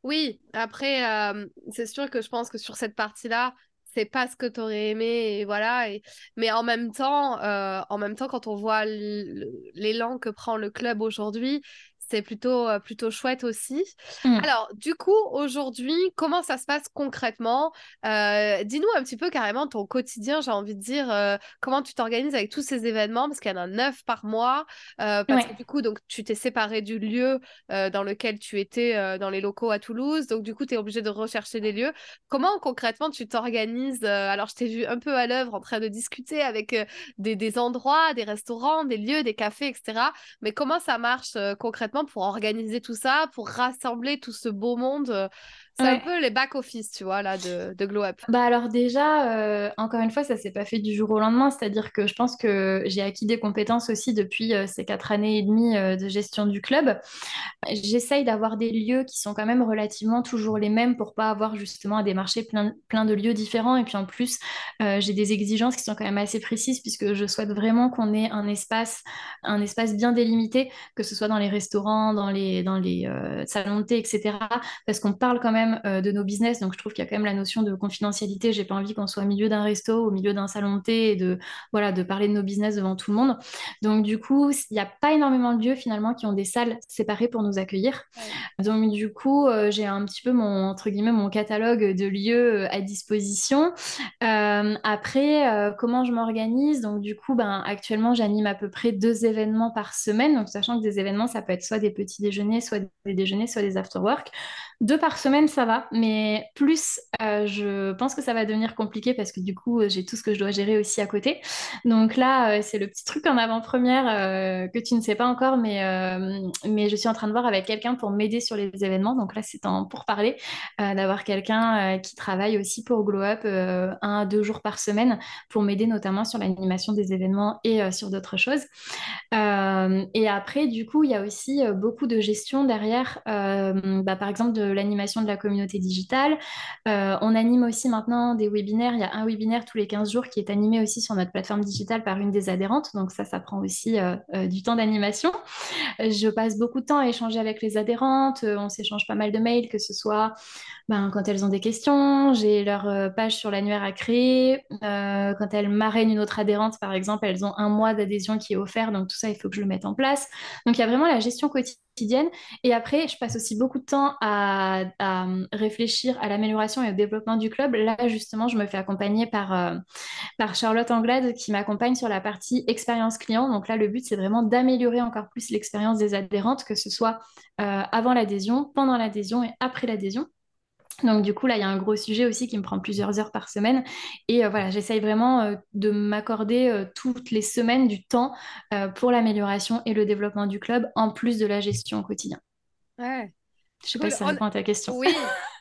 A: Oui, après, euh, c'est sûr que je pense que sur cette partie-là, c'est pas ce que tu aurais aimé, et voilà. Et... Mais en même temps, en même temps, quand on voit l'élan que prend le club aujourd'hui, c'est plutôt, euh, plutôt chouette aussi. Mm. Alors, du coup, aujourd'hui, comment ça se passe concrètement? Euh, Dis-nous un petit peu carrément ton quotidien, j'ai envie de dire, euh, comment tu t'organises avec tous ces événements, parce qu'il y en a neuf par mois, parce que du coup, donc, tu t'es séparé du lieu dans lequel tu étais dans les locaux à Toulouse, donc du coup, tu es obligé de rechercher des lieux. Comment concrètement tu t'organises Alors, je t'ai vu un peu à l'œuvre en train de discuter avec des, des endroits, des restaurants, des lieux, des cafés, etc. Mais comment ça marche concrètement? Pour organiser tout ça, pour rassembler tout ce beau monde. C'est un peu les back-office, tu vois, là, de, de Glow Up.
B: Bah alors déjà, euh, encore une fois, ça s'est pas fait du jour au lendemain. C'est-à-dire que je pense que j'ai acquis des compétences aussi depuis euh, ces quatre années et demie euh, de gestion du club. J'essaye d'avoir des lieux qui sont quand même relativement toujours les mêmes pour pas avoir justement à démarcher plein, plein de lieux différents. Et puis en plus, j'ai des exigences qui sont quand même assez précises puisque je souhaite vraiment qu'on ait un espace, un espace bien délimité, que ce soit dans les restaurants, dans les, dans les salons de thé, etc. Parce qu'on parle quand même de nos business. Donc je trouve qu'il y a quand même la notion de confidentialité. J'ai pas envie qu'on soit au milieu d'un resto, au milieu d'un salon de thé et de, voilà, de parler de nos business devant tout le monde. Donc, du coup, il n'y a pas énormément de lieux finalement qui ont des salles séparées pour nous accueillir. Donc, du coup, euh, j'ai un petit peu mon, entre guillemets, mon catalogue de lieux euh, à disposition. Euh, après, comment je m'organise? Donc, du coup, ben, actuellement, j'anime à peu près deux événements par semaine. Donc, sachant que des événements, ça peut être soit des petits déjeuners, soit des déjeuners, soit des after-work. Deux par semaine, ça va, mais plus, je pense que ça va devenir compliqué parce que du coup, j'ai tout ce que je dois gérer aussi à côté. Donc là, c'est le petit truc en avant-première que tu ne sais pas encore, mais, mais je suis en train de voir avec quelqu'un pour m'aider sur les événements. Donc là, c'est en pour parler d'avoir quelqu'un qui travaille aussi pour Glow Up un à deux jours par semaine pour m'aider notamment sur l'animation des événements et sur d'autres choses. et après, du coup, il y a aussi beaucoup de gestion derrière, bah, par exemple de l'animation de la communauté digitale. on anime aussi maintenant des webinaires. Il y a un webinaire tous les 15 jours qui est animé aussi sur notre plateforme digitale par une des adhérentes. Donc ça, ça prend aussi euh, euh, du temps d'animation. Je passe beaucoup de temps à échanger avec les adhérentes. Euh, on s'échange pas mal de mails, que ce soit ben, quand elles ont des questions. J'ai leur page sur l'annuaire à créer. quand elles marrainent une autre adhérente, par exemple, elles ont un mois d'adhésion qui est offert. Donc tout ça, il faut que je le mette en place. Donc il y a vraiment la gestion quotidienne et après, je passe aussi beaucoup de temps à, réfléchir à l'amélioration et au développement du club. Là, justement, je me fais accompagner par, euh, par Charlotte Anglade qui m'accompagne sur la partie expérience client. Donc là, le but, c'est vraiment d'améliorer encore plus l'expérience des adhérentes, que ce soit euh, avant l'adhésion, pendant l'adhésion et après l'adhésion. Donc du coup, là, il y a un gros sujet aussi qui me prend plusieurs heures par semaine. Et euh, voilà, j'essaye vraiment euh, de m'accorder euh, toutes les semaines du temps pour l'amélioration et le développement du club, en plus de la gestion au quotidien.
A: Ouais.
B: Je sais pas si ça répond à ta question.
A: Oui,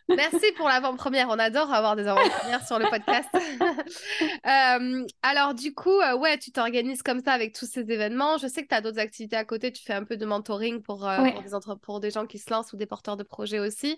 A: merci pour l'avant-première. On adore avoir des avant-premières sur le podcast. alors, du coup, ouais, tu t'organises comme ça avec tous ces événements. Je sais que tu as d'autres activités à côté. Tu fais un peu de mentoring pour, pour, des, entre... pour des gens qui se lancent ou des porteurs de projets aussi.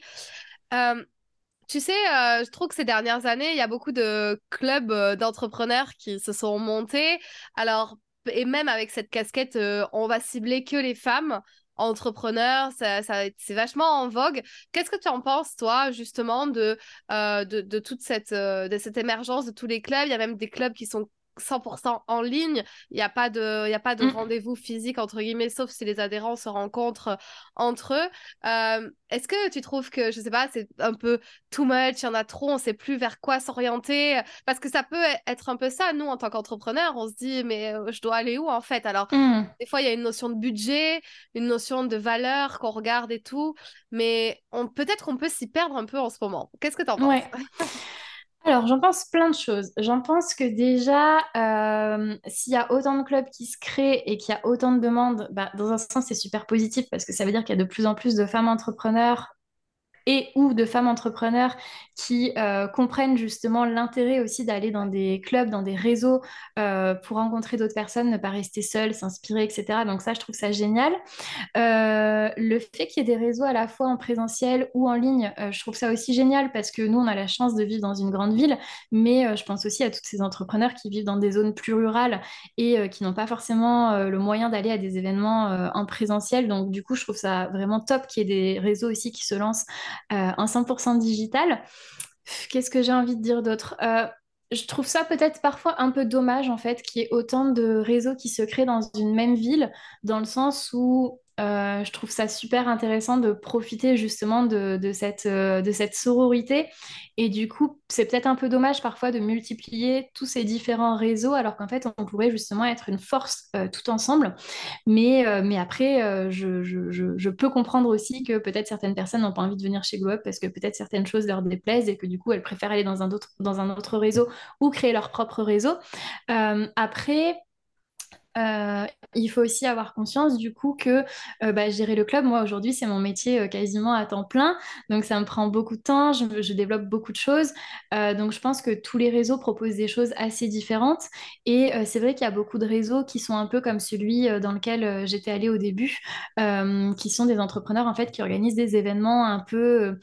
A: Tu sais, euh, je trouve que ces dernières années, il y a beaucoup de clubs euh, d'entrepreneurs qui se sont montés. Alors, et même avec cette casquette, euh, on va cibler que les femmes entrepreneurs, ça, c'est vachement en vogue. Qu'est-ce que tu en penses, toi, justement, de, de, de, toute cette, de cette émergence de tous les clubs? Il y a même des clubs qui sont 100% en ligne. Il n'y a pas de, il y a pas de mm. rendez-vous physique, entre guillemets, sauf si les adhérents se rencontrent entre eux. Euh, est-ce que tu trouves que, je sais pas, c'est un peu too much, il y en a trop, on sait plus vers quoi s'orienter? Parce que ça peut être un peu ça, nous, en tant qu'entrepreneurs, on se dit, mais euh, je dois aller où, en fait? Alors, mm. des fois, il y a une notion de budget, une notion de valeur qu'on regarde et tout, mais peut-être qu'on peut s'y perdre un peu en ce moment. Qu'est-ce que tu en penses
B: Alors, j'en pense plein de choses. J'en pense que déjà, euh, s'il y a autant de clubs qui se créent et qu'il y a autant de demandes, bah, dans un sens, c'est super positif parce que ça veut dire qu'il y a de plus en plus de femmes entrepreneurs et ou de femmes entrepreneurs qui euh, comprennent justement l'intérêt aussi d'aller dans des clubs, dans des réseaux euh, pour rencontrer d'autres personnes, ne pas rester seule, s'inspirer, etc. Donc ça, je trouve ça génial. Euh, le fait qu'il y ait des réseaux à la fois en présentiel ou en ligne, je trouve ça aussi génial parce que nous, on a la chance de vivre dans une grande ville, mais je pense aussi à tous ces entrepreneurs qui vivent dans des zones plus rurales et qui n'ont pas forcément le moyen d'aller à des événements en présentiel. Donc du coup, je trouve ça vraiment top qu'il y ait des réseaux aussi qui se lancent en 100% digital. Qu'est-ce que j'ai envie de dire d'autre? Euh, je trouve ça peut-être parfois un peu dommage en fait qu'il y ait autant de réseaux qui se créent dans une même ville, dans le sens où euh, je trouve ça super intéressant de profiter justement de, cette, euh, de cette sororité. Et du coup, c'est peut-être un peu dommage parfois de multiplier tous ces différents réseaux alors qu'en fait, on pourrait justement être une force euh, tout ensemble. Mais, après, je, peux comprendre aussi que peut-être certaines personnes n'ont pas envie de venir chez Globe parce que peut-être certaines choses leur déplaisent et que du coup, elles préfèrent aller dans un autre réseau ou créer leur propre réseau. après, euh, il faut aussi avoir conscience du coup que euh, bah, gérer le club, moi aujourd'hui, c'est mon métier euh, quasiment à temps plein. Donc ça me prend beaucoup de temps, je, développe beaucoup de choses. Euh, donc je pense que tous les réseaux proposent des choses assez différentes. Et c'est vrai qu'il y a beaucoup de réseaux qui sont un peu comme celui dans lequel j'étais allée au début, qui sont des entrepreneurs en fait qui organisent des événements un peu...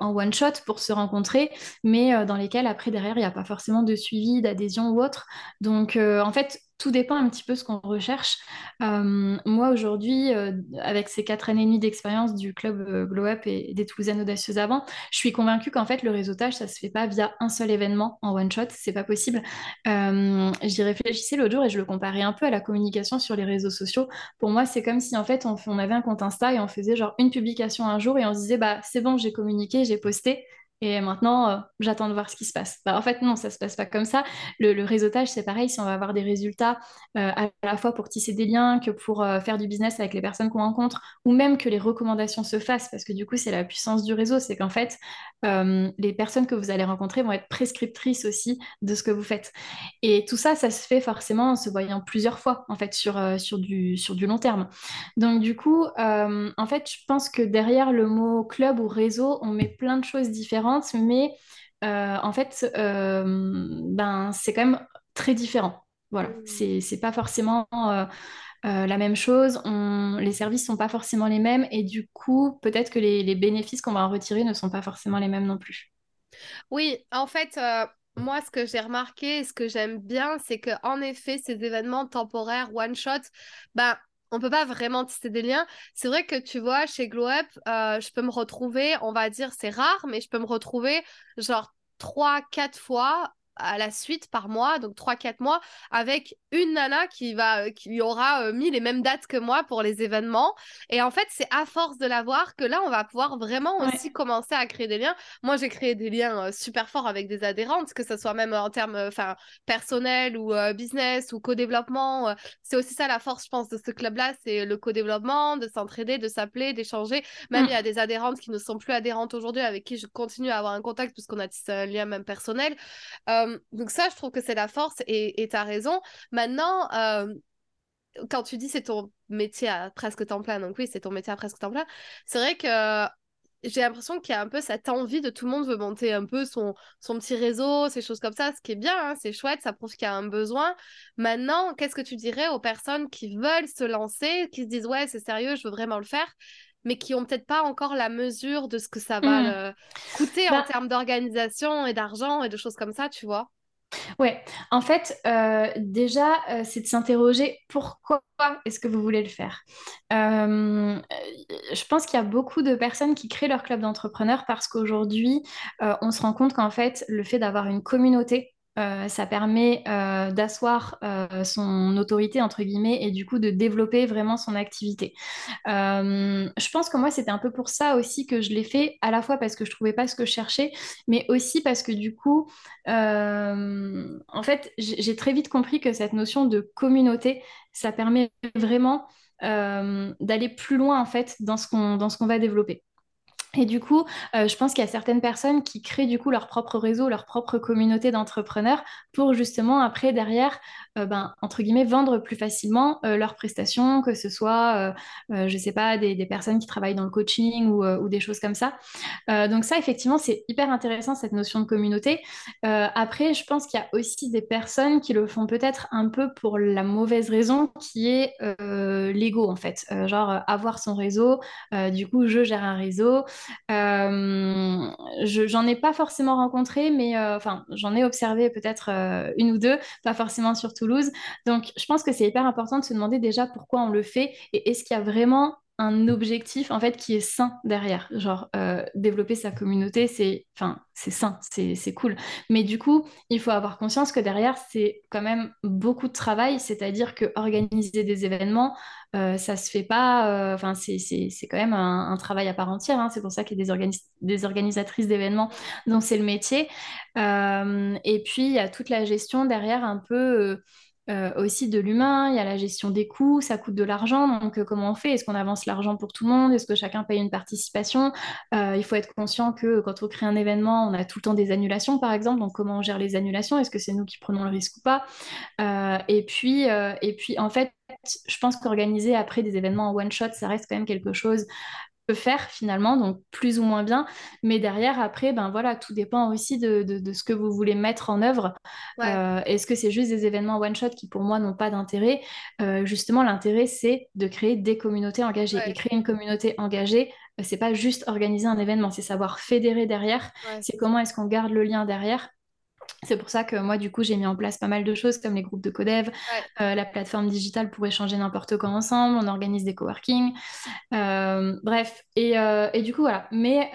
B: en one shot pour se rencontrer, mais dans lesquels après derrière il n'y a pas forcément de suivi, d'adhésion ou autre. Donc en fait tout dépend un petit peu ce qu'on recherche. Euh, moi, aujourd'hui, euh, avec ces quatre années et demie d'expérience du club euh, Glow Up et des Toulousaines Audacieuses avant, je suis convaincue qu'en fait, le réseautage, ça se fait pas via un seul événement en one shot, c'est pas possible. J'y réfléchissais l'autre jour et je le comparais un peu à la communication sur les réseaux sociaux. Pour moi, c'est comme si en fait, on, on avait un compte Insta et on faisait genre une publication un jour et on se disait, bah, c'est bon, j'ai communiqué, j'ai posté. Et maintenant, euh, j'attends de voir ce qui se passe. Bah, en fait, non, ça se passe pas comme ça. Le, réseautage, c'est pareil. Si on va avoir des résultats euh, à la fois pour tisser des liens, que pour euh, faire du business avec les personnes qu'on rencontre, ou même que les recommandations se fassent, parce que du coup, c'est la puissance du réseau. C'est qu'en fait, les personnes que vous allez rencontrer vont être prescriptrices aussi de ce que vous faites. Et tout ça, ça se fait forcément en se voyant plusieurs fois, en fait, sur, du, sur du long terme. Donc, du coup, en fait, je pense que derrière le mot club ou réseau, on met plein de choses différentes, mais euh, en fait, euh, ben, c'est quand même très différent. Voilà,
A: Mm.
B: c'est, c'est pas forcément euh, la même chose, on- les services sont pas forcément les mêmes, et du coup, peut-être que les, les bénéfices qu'on va en retirer ne sont pas forcément les mêmes non plus.
A: Oui, en fait, moi, ce que j'ai remarqué et ce que j'aime bien, c'est que en effet, ces événements temporaires, one shot, ben, on peut pas vraiment tisser des liens. C'est vrai que tu vois, chez Glow Up, euh, je peux me retrouver, on va dire, c'est rare, mais je peux me retrouver genre trois, quatre fois à la suite par mois, donc trois, quatre mois, avec une nana qui va, qui aura euh, mis les mêmes dates que moi pour les événements. Et en fait, c'est à force de la voir que là, on va pouvoir vraiment aussi commencer à créer des liens. Moi, j'ai créé des liens euh, super forts avec des adhérentes, que ce soit même en termes euh, enfin, personnels ou euh, business ou co-développement. euh, c'est aussi ça la force, je pense, de ce club-là, c'est le co-développement, de s'entraider, de s'appeler, d'échanger. Même il y a des adhérentes qui ne sont plus adhérentes aujourd'hui, avec qui je continue à avoir un contact puisqu'on a tissé un lien même personnel. Euh, donc ça, je trouve que c'est la force et tu as raison. Maintenant, euh, quand tu dis c'est ton métier à presque temps plein, donc oui, c'est ton métier à presque temps plein, c'est vrai que j'ai l'impression qu'il y a un peu cette envie de tout le monde veut monter un peu son, petit réseau, ces choses comme ça, ce qui est bien, hein, c'est chouette, ça prouve qu'il y a un besoin. Maintenant, qu'est-ce que tu dirais aux personnes qui veulent se lancer, qui se disent ouais, c'est sérieux, je veux vraiment le faire, mais qui ont peut-être pas encore la mesure de ce que ça va euh, coûter en
B: Bah,
A: termes d'organisation et d'argent et de choses comme ça, tu vois?
B: ouais, en fait, euh, déjà, euh, c'est de s'interroger pourquoi est-ce que vous voulez le faire? Euh, je pense qu'il y a beaucoup de personnes qui créent leur club d'entrepreneurs parce qu'aujourd'hui, on se rend compte qu'en fait, le fait d'avoir une communauté, euh, ça permet euh, d'asseoir euh, son autorité, entre guillemets, et du coup de développer vraiment son activité. Je pense que moi, c'était un peu pour ça aussi que je l'ai fait, à la fois parce que je trouvais pas ce que je cherchais, mais aussi parce que du coup, en fait, j'ai très vite compris que cette notion de communauté, ça permet vraiment d'aller plus loin en fait dans ce qu'on dans ce qu'on va développer. Et du coup, euh, je pense qu'il y a certaines personnes qui créent du coup leur propre réseau, leur propre communauté d'entrepreneurs pour justement après derrière, euh, ben, entre guillemets, vendre plus facilement euh, leurs prestations, que ce soit, je sais pas, des, personnes qui travaillent dans le coaching ou, des choses comme ça. Donc ça, effectivement, c'est hyper intéressant cette notion de communauté. Après, je pense qu'il y a aussi des personnes qui le font peut-être un peu pour la mauvaise raison, qui est l'ego en fait, genre avoir son réseau. Du coup, je gère un réseau. Euh, je, j'en ai pas forcément rencontré, mais euh, enfin, j'en ai observé peut-être euh, une ou deux, pas forcément sur Toulouse. Donc, je pense que c'est hyper important de se demander déjà pourquoi on le fait et est-ce qu'il y a vraiment un objectif en fait qui est sain derrière. Genre, euh, développer sa communauté, c'est enfin, c'est sain, c'est cool. Mais du coup, il faut avoir conscience que derrière, c'est quand même beaucoup de travail, c'est-à-dire que organiser des événements, euh, ça se fait pas, euh, enfin, c'est quand même un, travail à part entière. hein. C'est pour ça qu'il y a des, organis- des organisatrices d'événements dont c'est le métier. Et puis, il y a toute la gestion derrière un peu. Euh, aussi de l'humain, il y a la gestion des coûts, ça coûte de l'argent, donc euh, comment on fait? Est-ce qu'on avance l'argent pour tout le monde? Est-ce que chacun paye une participation? Euh, Il faut être conscient que quand on crée un événement, on a tout le temps des annulations, par exemple, donc comment on gère les annulations? Est-ce que c'est nous qui prenons le risque ou pas? Et puis, et puis, en fait, je pense qu'organiser après des événements en one shot, ça reste quand même quelque chose peut faire finalement, donc plus ou moins bien. Mais derrière, après, ben voilà, tout dépend aussi de, de- de ce que vous voulez mettre en œuvre.
A: Ouais,
B: Euh, est-ce que c'est juste des événements one-shot qui pour moi n'ont pas d'intérêt? Euh, justement, l'intérêt, c'est de créer des communautés engagées. Et créer une communauté engagée, euh, c'est pas juste organiser un événement, c'est savoir fédérer derrière,
A: ouais,
B: c'est comment est-ce qu'on garde le lien derrière. C'est pour ça que moi, du coup, j'ai mis en place pas mal de choses comme les groupes de codev,
A: Ouais,
B: euh, la plateforme digitale pour échanger n'importe quand ensemble, on organise des coworking. Euh, bref, et, euh, et du coup, voilà. Mais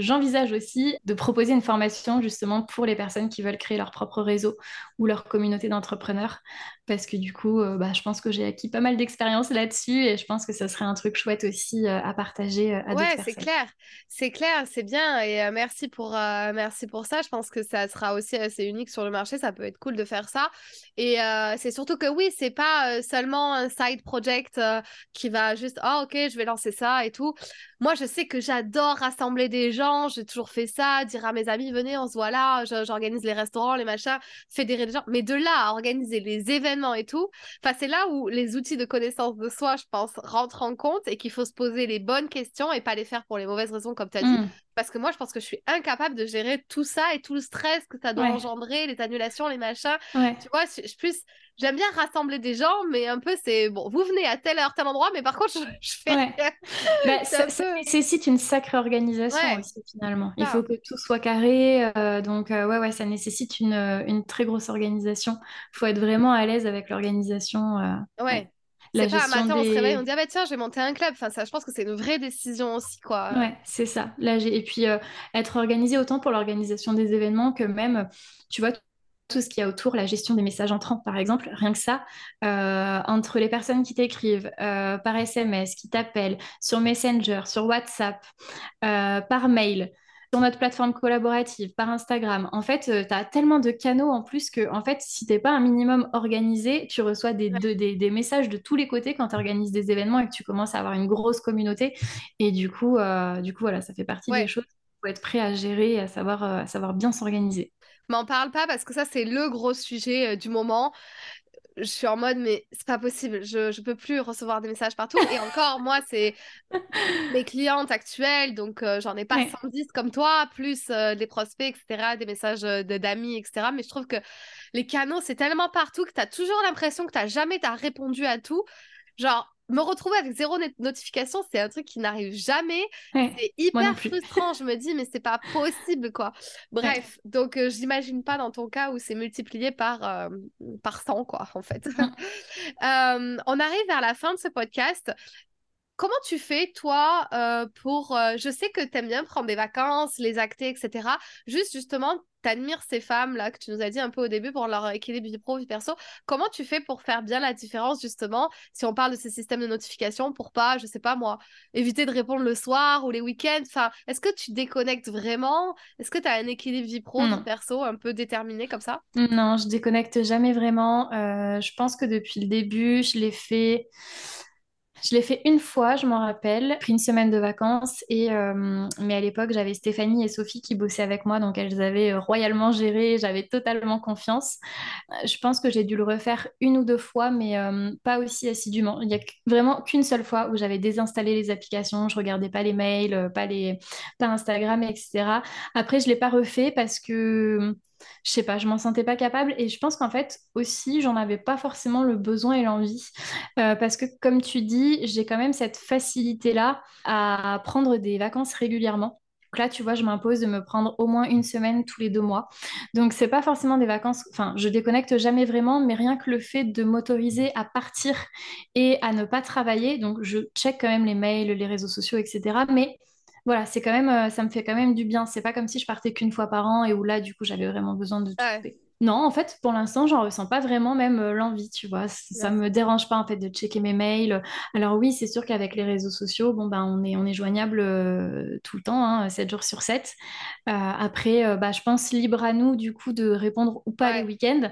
B: j'envisage aussi de proposer une formation justement pour les personnes qui veulent créer leur propre réseau ou leur communauté d'entrepreneurs. Parce que du coup, euh, bah, je pense que j'ai acquis pas mal d'expérience là-dessus et je pense que ça serait un truc chouette aussi euh, à partager euh, à d'autres
A: Ouais, c'est clair, c'est clair, c'est bien et euh, merci pour merci pour ça. Je pense que ça sera aussi assez unique sur le marché, ça peut être cool de faire ça. Et c'est surtout que oui, c'est pas seulement un side project qui va juste ah ok, je vais lancer ça et tout. Moi, je sais que j'adore rassembler des gens, j'ai toujours fait ça, dire à mes amis venez, on se voit là, j'organise les restaurants, les machins, fédérer les gens. Mais de là à organiser les événements et tout, Enfin, c'est là où les outils de connaissance de soi, je pense, rentrent en compte et qu'il faut se poser les bonnes questions et pas les faire pour les mauvaises raisons, comme tu as dit. Parce que moi, je pense que je suis incapable de gérer tout ça et tout le stress que ça doit
B: Ouais,
A: engendrer, les annulations, les machins.
B: ouais.
A: Tu vois, je, je- plus, j'aime bien rassembler des gens, mais un peu, c'est bon, vous venez à telle heure, tel endroit, mais par contre, je, je fais
B: Ouais. Bah, ça, nécessite une sacrée organisation aussi finalement. Il
A: ça.
B: faut que tout soit carré, euh, donc euh, ouais, ouais, ça nécessite une, euh, une très grosse organisation. Il faut être vraiment à l'aise avec l'organisation, euh, ouais.
A: C'est pas un matin, on se réveille, on
B: des...
A: dit, ah bah tiens, je vais monter un club. Enfin, ça, je pense que c'est une vraie décision aussi, quoi.
B: Ouais, c'est ça. Là, j'ai- Et puis euh, être organisé autant pour l'organisation des événements que même, tu vois, tout ce qu'il y a autour, la gestion des messages entrants, par exemple, rien que ça, euh, entre les personnes qui t'écrivent euh, par SMS, qui t'appellent, sur Messenger, sur WhatsApp, par mail, sur notre plateforme collaborative, par Instagram. En fait, tu as tellement de canaux en plus que, en fait, si t'es pas un minimum organisé, tu reçois des, de- des, des messages de tous les côtés quand tu organises des événements et que tu commences à avoir une grosse communauté. Et du coup, euh, du coup, voilà, ça fait partie des choses qu'il faut être prêt à gérer et à savoir, euh, à savoir bien s'organiser.
A: M'en parle pas parce que ça, c'est le gros sujet euh, du moment. Je suis en mode, mais c'est pas possible, je, je peux plus recevoir des messages partout. Et encore, moi, c'est mes clientes actuelles, donc euh, j'en ai pas
B: Ouais.
A: 110 comme toi, plus euh, des prospects, etc., des messages euh, de- d'amis, etc. Mais je trouve que les canaux, c'est tellement partout que tu as toujours l'impression que tu jamais t'as répondu à tout. Genre, me retrouver avec zéro notification, c'est un truc qui n'arrive jamais.
B: Ouais.
A: C'est hyper frustrant. Je me dis, mais c'est pas possible, quoi.
B: Ouais.
A: Bref, donc euh, j'imagine pas dans ton cas où c'est multiplié par, euh, par 100, quoi, en fait. Euh, on arrive vers la fin de ce podcast. Comment tu fais, toi, euh, pour... je sais que tu aimes bien prendre des vacances, les acter, etc. Juste, justement, t'admires ces femmes-là que tu nous as dit un peu au début pour leur équilibre vie pro, vie perso. Comment tu fais pour faire bien la différence, justement, si on parle de ces systèmes de notification, pour pas, je sais pas moi, éviter de répondre le soir ou les week-ends? Enfin, est-ce que tu déconnectes vraiment? Est-ce que tu as un équilibre vie pro, vie perso un peu déterminé comme ça?
B: Non, je déconnecte jamais vraiment. Euh, je pense que depuis le début, je l'ai fait. Je l'ai fait une fois, je m'en rappelle, pris une semaine de vacances et euh, mais à l'époque j'avais Stéphanie et Sophie qui bossaient avec moi donc elles avaient euh, royalement géré, j'avais totalement confiance. Euh, Je pense que j'ai dû le refaire une ou deux fois mais pas aussi assidûment. Il y a vraiment qu'une seule fois où j'avais désinstallé les applications, je regardais pas les mails, pas les pas Instagram etc. Après je l'ai pas refait parce que je sais pas, je m'en sentais pas capable et je pense qu'en fait aussi j'en avais pas forcément le besoin et l'envie. Euh, parce que comme tu dis, j'ai quand même cette facilité-là à prendre des vacances régulièrement. Donc là, tu vois, je m'impose de me prendre au moins une semaine tous les deux mois. Donc, c'est pas forcément des vacances, enfin, je déconnecte jamais vraiment, mais rien que le fait de m'autoriser à partir et à ne pas travailler, donc je check quand même les mails, les réseaux sociaux, etc. Mais voilà, c'est quand même, euh, ça me fait quand même du bien. C'est pas comme si je partais qu'une fois par an et où là, du coup, j'avais vraiment besoin de tout
A: Ouais.
B: Non, en fait, pour l'instant, j'en ressens pas vraiment même euh, l'envie, tu vois. C- Ça me dérange pas en fait de checker mes mails. Alors oui, c'est sûr qu'avec les réseaux sociaux, bon ben on est on est joignable euh, tout le temps, hein, 7 jours sur 7. Euh, après, euh, bah, je pense libre à nous du coup de répondre ou pas les
A: Ouais,
B: week-ends.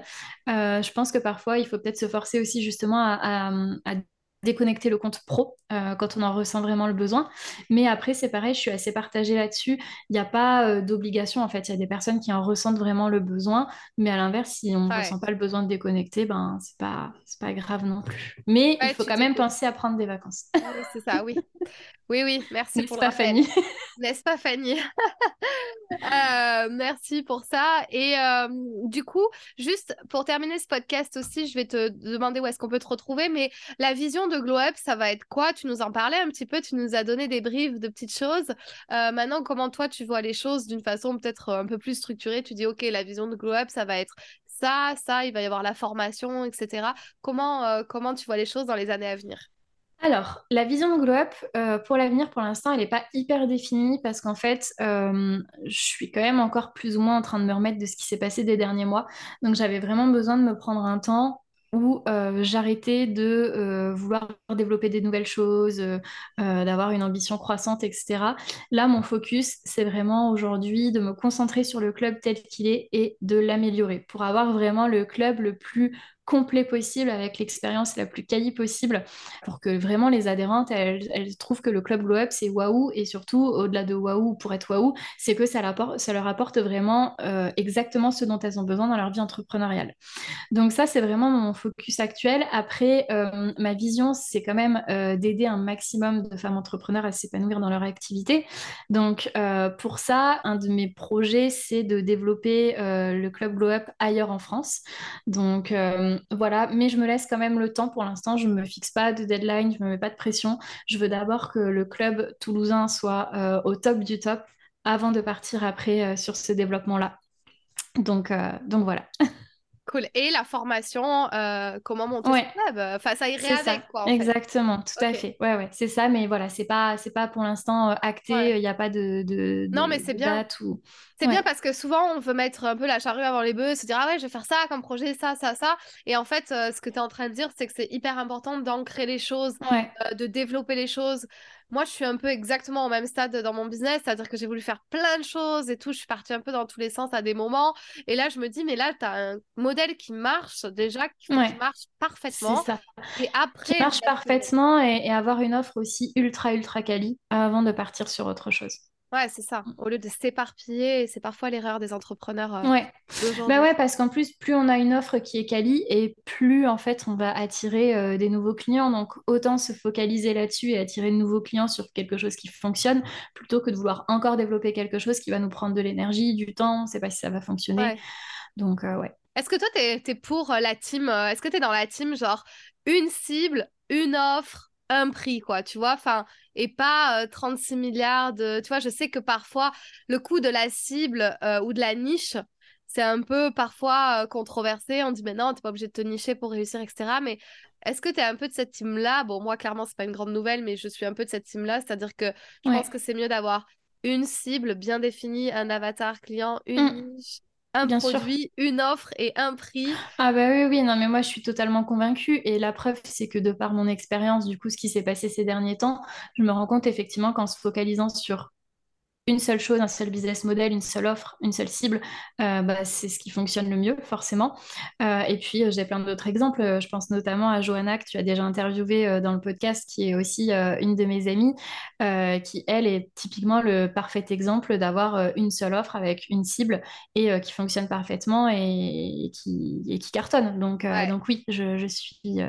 B: Euh, je pense que parfois, il faut peut-être se forcer aussi justement à, à- à déconnecter le compte pro euh, quand on en ressent vraiment le besoin. Mais après, c'est pareil, je suis assez partagée là-dessus. Il n'y a pas euh, d'obligation en fait. Il y a des personnes qui en ressentent vraiment le besoin. Mais à l'inverse, si on ne
A: ouais.
B: ressent pas le besoin de déconnecter, ben c'est pas, c'est pas grave non plus. Mais il
A: Ouais,
B: faut quand même penser à prendre des vacances.
A: Oui, c'est ça, oui. Oui, oui, merci pour
B: pas. Fanny?
A: N'est-ce pas, Fanny? Euh, merci pour ça. Et euh, du coup, juste pour terminer ce podcast aussi, je vais te demander où est-ce qu'on peut te retrouver. Mais la vision de Glow Up, ça va être quoi? Tu nous en parlais un petit peu, tu nous as donné des briefs de petites choses. Euh, maintenant, comment toi, tu vois les choses d'une façon peut-être un peu plus structurée? Tu dis, OK, la vision de Glow Up, ça va être ça, ça, il va y avoir la formation, etc. Comment, euh, comment tu vois les choses dans les années à venir?
B: Alors, la vision de Glow Up, euh, pour l'avenir, pour l'instant, elle n'est pas hyper définie parce qu'en fait, euh, je suis quand même encore plus ou moins en train de me remettre de ce qui s'est passé des derniers mois. Donc, j'avais vraiment besoin de me prendre un temps où euh, j'arrêtais de euh, vouloir développer des nouvelles choses, euh, d'avoir une ambition croissante, etc. Là, mon focus, c'est vraiment aujourd'hui de me concentrer sur le club tel qu'il est et de l'améliorer pour avoir vraiment le club le plus complet possible avec l'expérience la plus quali possible pour que vraiment les adhérentes, elles, trouvent que le club Glow Up, c'est waouh. Et surtout, au-delà de waouh, pour être waouh, c'est que ça, leur apporte vraiment euh, exactement ce dont elles ont besoin dans leur vie entrepreneuriale. Donc ça, c'est vraiment mon focus actuel. Après, euh, ma vision, c'est quand même euh, d'aider un maximum de femmes entrepreneurs à s'épanouir dans leur activité. Donc pour ça, un de mes projets, c'est de développer le club Glow Up ailleurs en France. Donc voilà, mais je me laisse quand même le temps pour l'instant. Je ne me fixe pas de deadline, je ne me mets pas de pression. Je veux d'abord que le club toulousain soit euh, au top du top avant de partir après euh, sur ce développement-là. Donc, euh, donc voilà.
A: Cool. Et la formation, euh, comment monter son
B: Ouais.
A: club? Enfin, ça irait
B: ça,
A: avec, quoi, en fait.
B: exactement, tout à fait. Ouais, ouais, c'est ça, mais voilà, c'est pas, c'est pas pour l'instant euh, acté,
A: Ouais.
B: il n'y a pas de, de,
A: Non, mais c'est bien.
B: ou.
A: C'est bien
B: Ouais,
A: parce que souvent, on veut mettre un peu la charrue avant les bœufs, se dire, ah ouais, je vais faire ça comme projet, ça, ça, ça. Et en fait, euh, ce que tu es en train de dire, c'est que c'est hyper important d'ancrer les choses,
B: ouais,
A: euh, de développer les choses. Moi, je suis un peu exactement au même stade dans mon business, c'est-à-dire que j'ai voulu faire plein de choses et tout. Je suis partie un peu dans tous les sens à des moments. Et là, je me dis, mais là, tu as un modèle qui marche déjà,
B: ouais,
A: marche
B: c'est
A: parfaitement.
B: ça.
A: Et
B: Qui
A: après,
B: marche
A: mettre, euh,
B: parfaitement et, et avoir une offre aussi ultra, ultra quali avant de partir sur autre chose.
A: Ouais, c'est ça. Au lieu de s'éparpiller, c'est parfois l'erreur des entrepreneurs euh,
B: Ouais, bah ouais, parce qu'en plus, plus on a une offre qui est quali et plus en fait on va attirer euh, des nouveaux clients. Donc autant se focaliser là-dessus et attirer de nouveaux clients sur quelque chose qui fonctionne plutôt que de vouloir encore développer quelque chose qui va nous prendre de l'énergie, du temps, on ne sait pas si ça va fonctionner.
A: Ouais.
B: Donc euh, ouais.
A: Est-ce que toi, t'es, t'es pour la team, est-ce que t'es dans la team, genre, une cible, une offre, un prix, quoi, tu vois, enfin, et pas euh, 36 milliards de... Tu vois, je sais que parfois, le coût de la cible euh, ou de la niche, c'est un peu parfois euh, controversé. On dit, mais non, t'es pas obligé de te nicher pour réussir, etc. Mais est-ce que t'es un peu de cette team-là? Bon, moi, clairement, c'est pas une grande nouvelle, mais je suis un peu de cette team-là, c'est-à-dire que je pense que c'est mieux d'avoir une cible bien définie, un avatar client, une
B: Mm,
A: niche un
B: bien sûr.
A: produit, une offre et un prix.
B: Ah bah oui, oui, non mais moi je suis totalement convaincue et la preuve c'est que de par mon expérience, du coup ce qui s'est passé ces derniers temps, je me rends compte effectivement qu'en se focalisant sur une seule chose, un seul business model, une seule offre, une seule cible, euh, bah, c'est ce qui fonctionne le mieux, forcément. Euh, et puis, euh, j'ai plein d'autres exemples. Je pense notamment à Johanna, que tu as déjà interviewée dans le podcast, qui est aussi une de mes amies, qui, elle, est typiquement le parfait exemple d'avoir une seule offre avec une cible et qui fonctionne parfaitement et, et qui, et qui cartonne. Donc,
A: Ouais.
B: donc oui, je, je suis,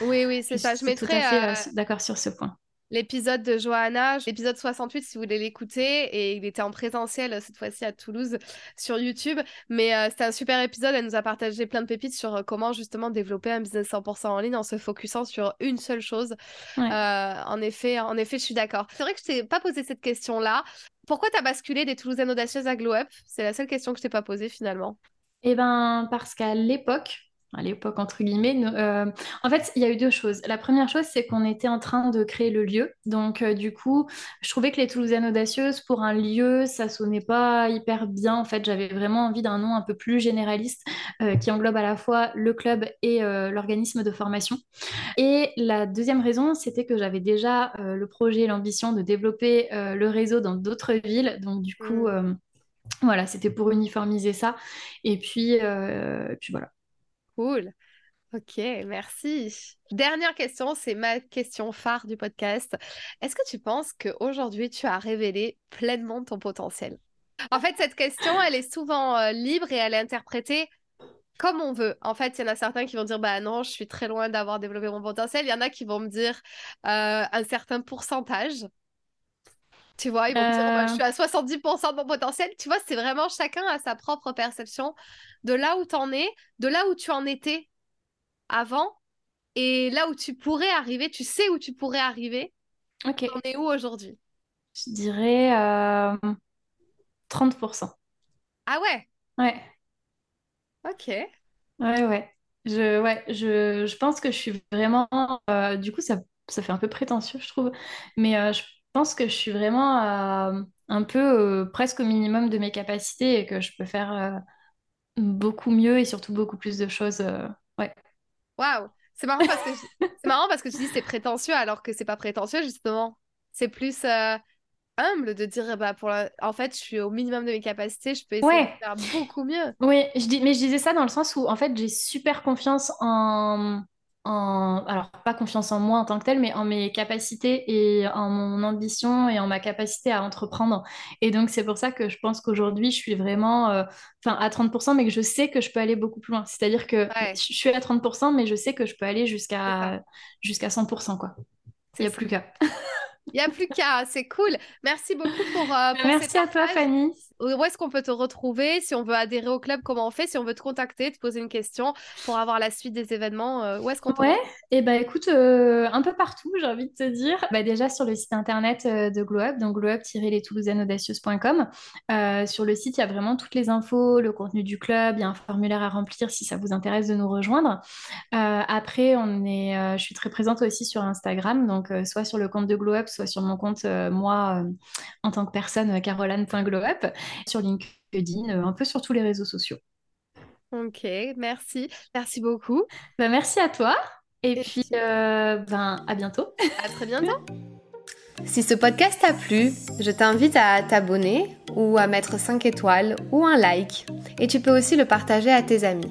A: Oui, oui, c'est ça. Je
B: suis tout
A: mettrai
B: à fait euh,
A: euh,
B: d'accord sur ce point.
A: L'épisode de Johanna, l'épisode 68 si vous voulez l'écouter. Et il était en présentiel euh, cette fois-ci à Toulouse sur YouTube. Mais euh, c'était un super épisode. Elle nous a partagé plein de pépites sur euh, comment justement développer un business 100% en ligne en se focusant sur une seule chose.
B: Ouais.
A: Euh, en effet, en effet, je suis d'accord. C'est vrai que je t'ai pas posé cette question-là. Pourquoi t'as basculé des Toulousaines audacieuses à Glow Up? C'est la seule question que je t'ai pas posée finalement.
B: Eh ben, parce qu'à l'époque, à l'époque entre guillemets. Euh, en fait, il y a eu deux choses. La première chose, c'est qu'on était en train de créer le lieu. Donc, euh, du coup, je trouvais que les Toulousaines audacieuses, pour un lieu, ça sonnait pas hyper bien. En fait, j'avais vraiment envie d'un nom un peu plus généraliste euh, qui englobe à la fois le club et l'organisme de formation. Et la deuxième raison, c'était que j'avais déjà le projet, l'ambition de développer le réseau dans d'autres villes. Donc, du coup, mm. voilà, c'était pour uniformiser ça. Et puis, puis voilà.
A: Cool. Ok, merci. Dernière question, c'est ma question phare du podcast. Est-ce que tu penses qu'aujourd'hui, tu as révélé pleinement ton potentiel? En fait, cette question, elle est souvent euh, libre et elle est interprétée comme on veut. En fait, il y en a certains qui vont dire, bah non, je suis très loin d'avoir développé mon potentiel. Il y en a qui vont me dire euh, un certain pourcentage. Tu vois, ils vont dire, bah, je suis à 70% de mon potentiel. Tu vois, c'est vraiment chacun a sa propre perception de là où tu en es, de là où tu en étais avant et là où tu pourrais arriver. Tu sais où tu pourrais arriver.
B: Ok.
A: On est où aujourd'hui?
B: Je dirais 30%. Euh,
A: ah ouais?
B: Ouais.
A: Ok.
B: Ouais, ouais. Je, ouais, je, je pense que je suis vraiment. Euh, du coup, ça, ça fait un peu prétentieux, je trouve. Mais euh, je pense que je suis vraiment euh, un peu euh, presque au minimum de mes capacités et que je peux faire euh, beaucoup mieux et surtout beaucoup plus de choses. ouais.
A: Waouh! C'est marrant parce que c'est marrant parce que tu dis c'est prétentieux alors que c'est pas prétentieux justement. C'est plus humble de dire bah pour en fait je suis au minimum de mes capacités, je peux essayer de faire beaucoup mieux.
B: Oui, je dis mais je disais ça dans le sens où en fait j'ai super confiance en alors pas confiance en moi en tant que tel, mais en mes capacités et en mon ambition et en ma capacité à entreprendre. Et donc c'est pour ça que je pense qu'aujourd'hui je suis vraiment, euh, enfin à 30%, mais que je sais que je peux aller beaucoup plus loin. C'est-à-dire que je suis à 30%, mais je sais que je peux aller jusqu'à jusqu'à 100%, quoi. Il n'y a plus qu'à.
A: Il n'y a plus qu'à, c'est cool. Merci beaucoup pour. Euh,
B: Merci à toi, Fanny.
A: Où est-ce qu'on peut te retrouver? Si on veut adhérer au club, comment on fait? Si on veut te contacter, te poser une question pour avoir la suite des événements, euh, où est-ce qu'on peut
B: Ouais, et eh ben écoute, euh, un peu partout, j'ai envie de te dire. Bah, déjà sur le site internet de GlowUp, donc glowup-les-toulousaines-audacieuses.com. sur le site, il y a vraiment toutes les infos, le contenu du club, il y a un formulaire à remplir si ça vous intéresse de nous rejoindre. après, on est, je suis très présente aussi sur Instagram, donc soit sur le compte de GlowUp, soit sur mon compte, moi, en tant que personne, caroline.glowup sur LinkedIn, euh, un peu sur tous les réseaux sociaux.
A: Ok, merci. Merci beaucoup.
B: Bah, merci à toi. Et, puis, euh, ben, à bientôt.
A: À très bientôt. Si ce podcast t'a plu, je t'invite à t'abonner ou à mettre 5 étoiles ou un like. Et tu peux aussi le partager à tes amis.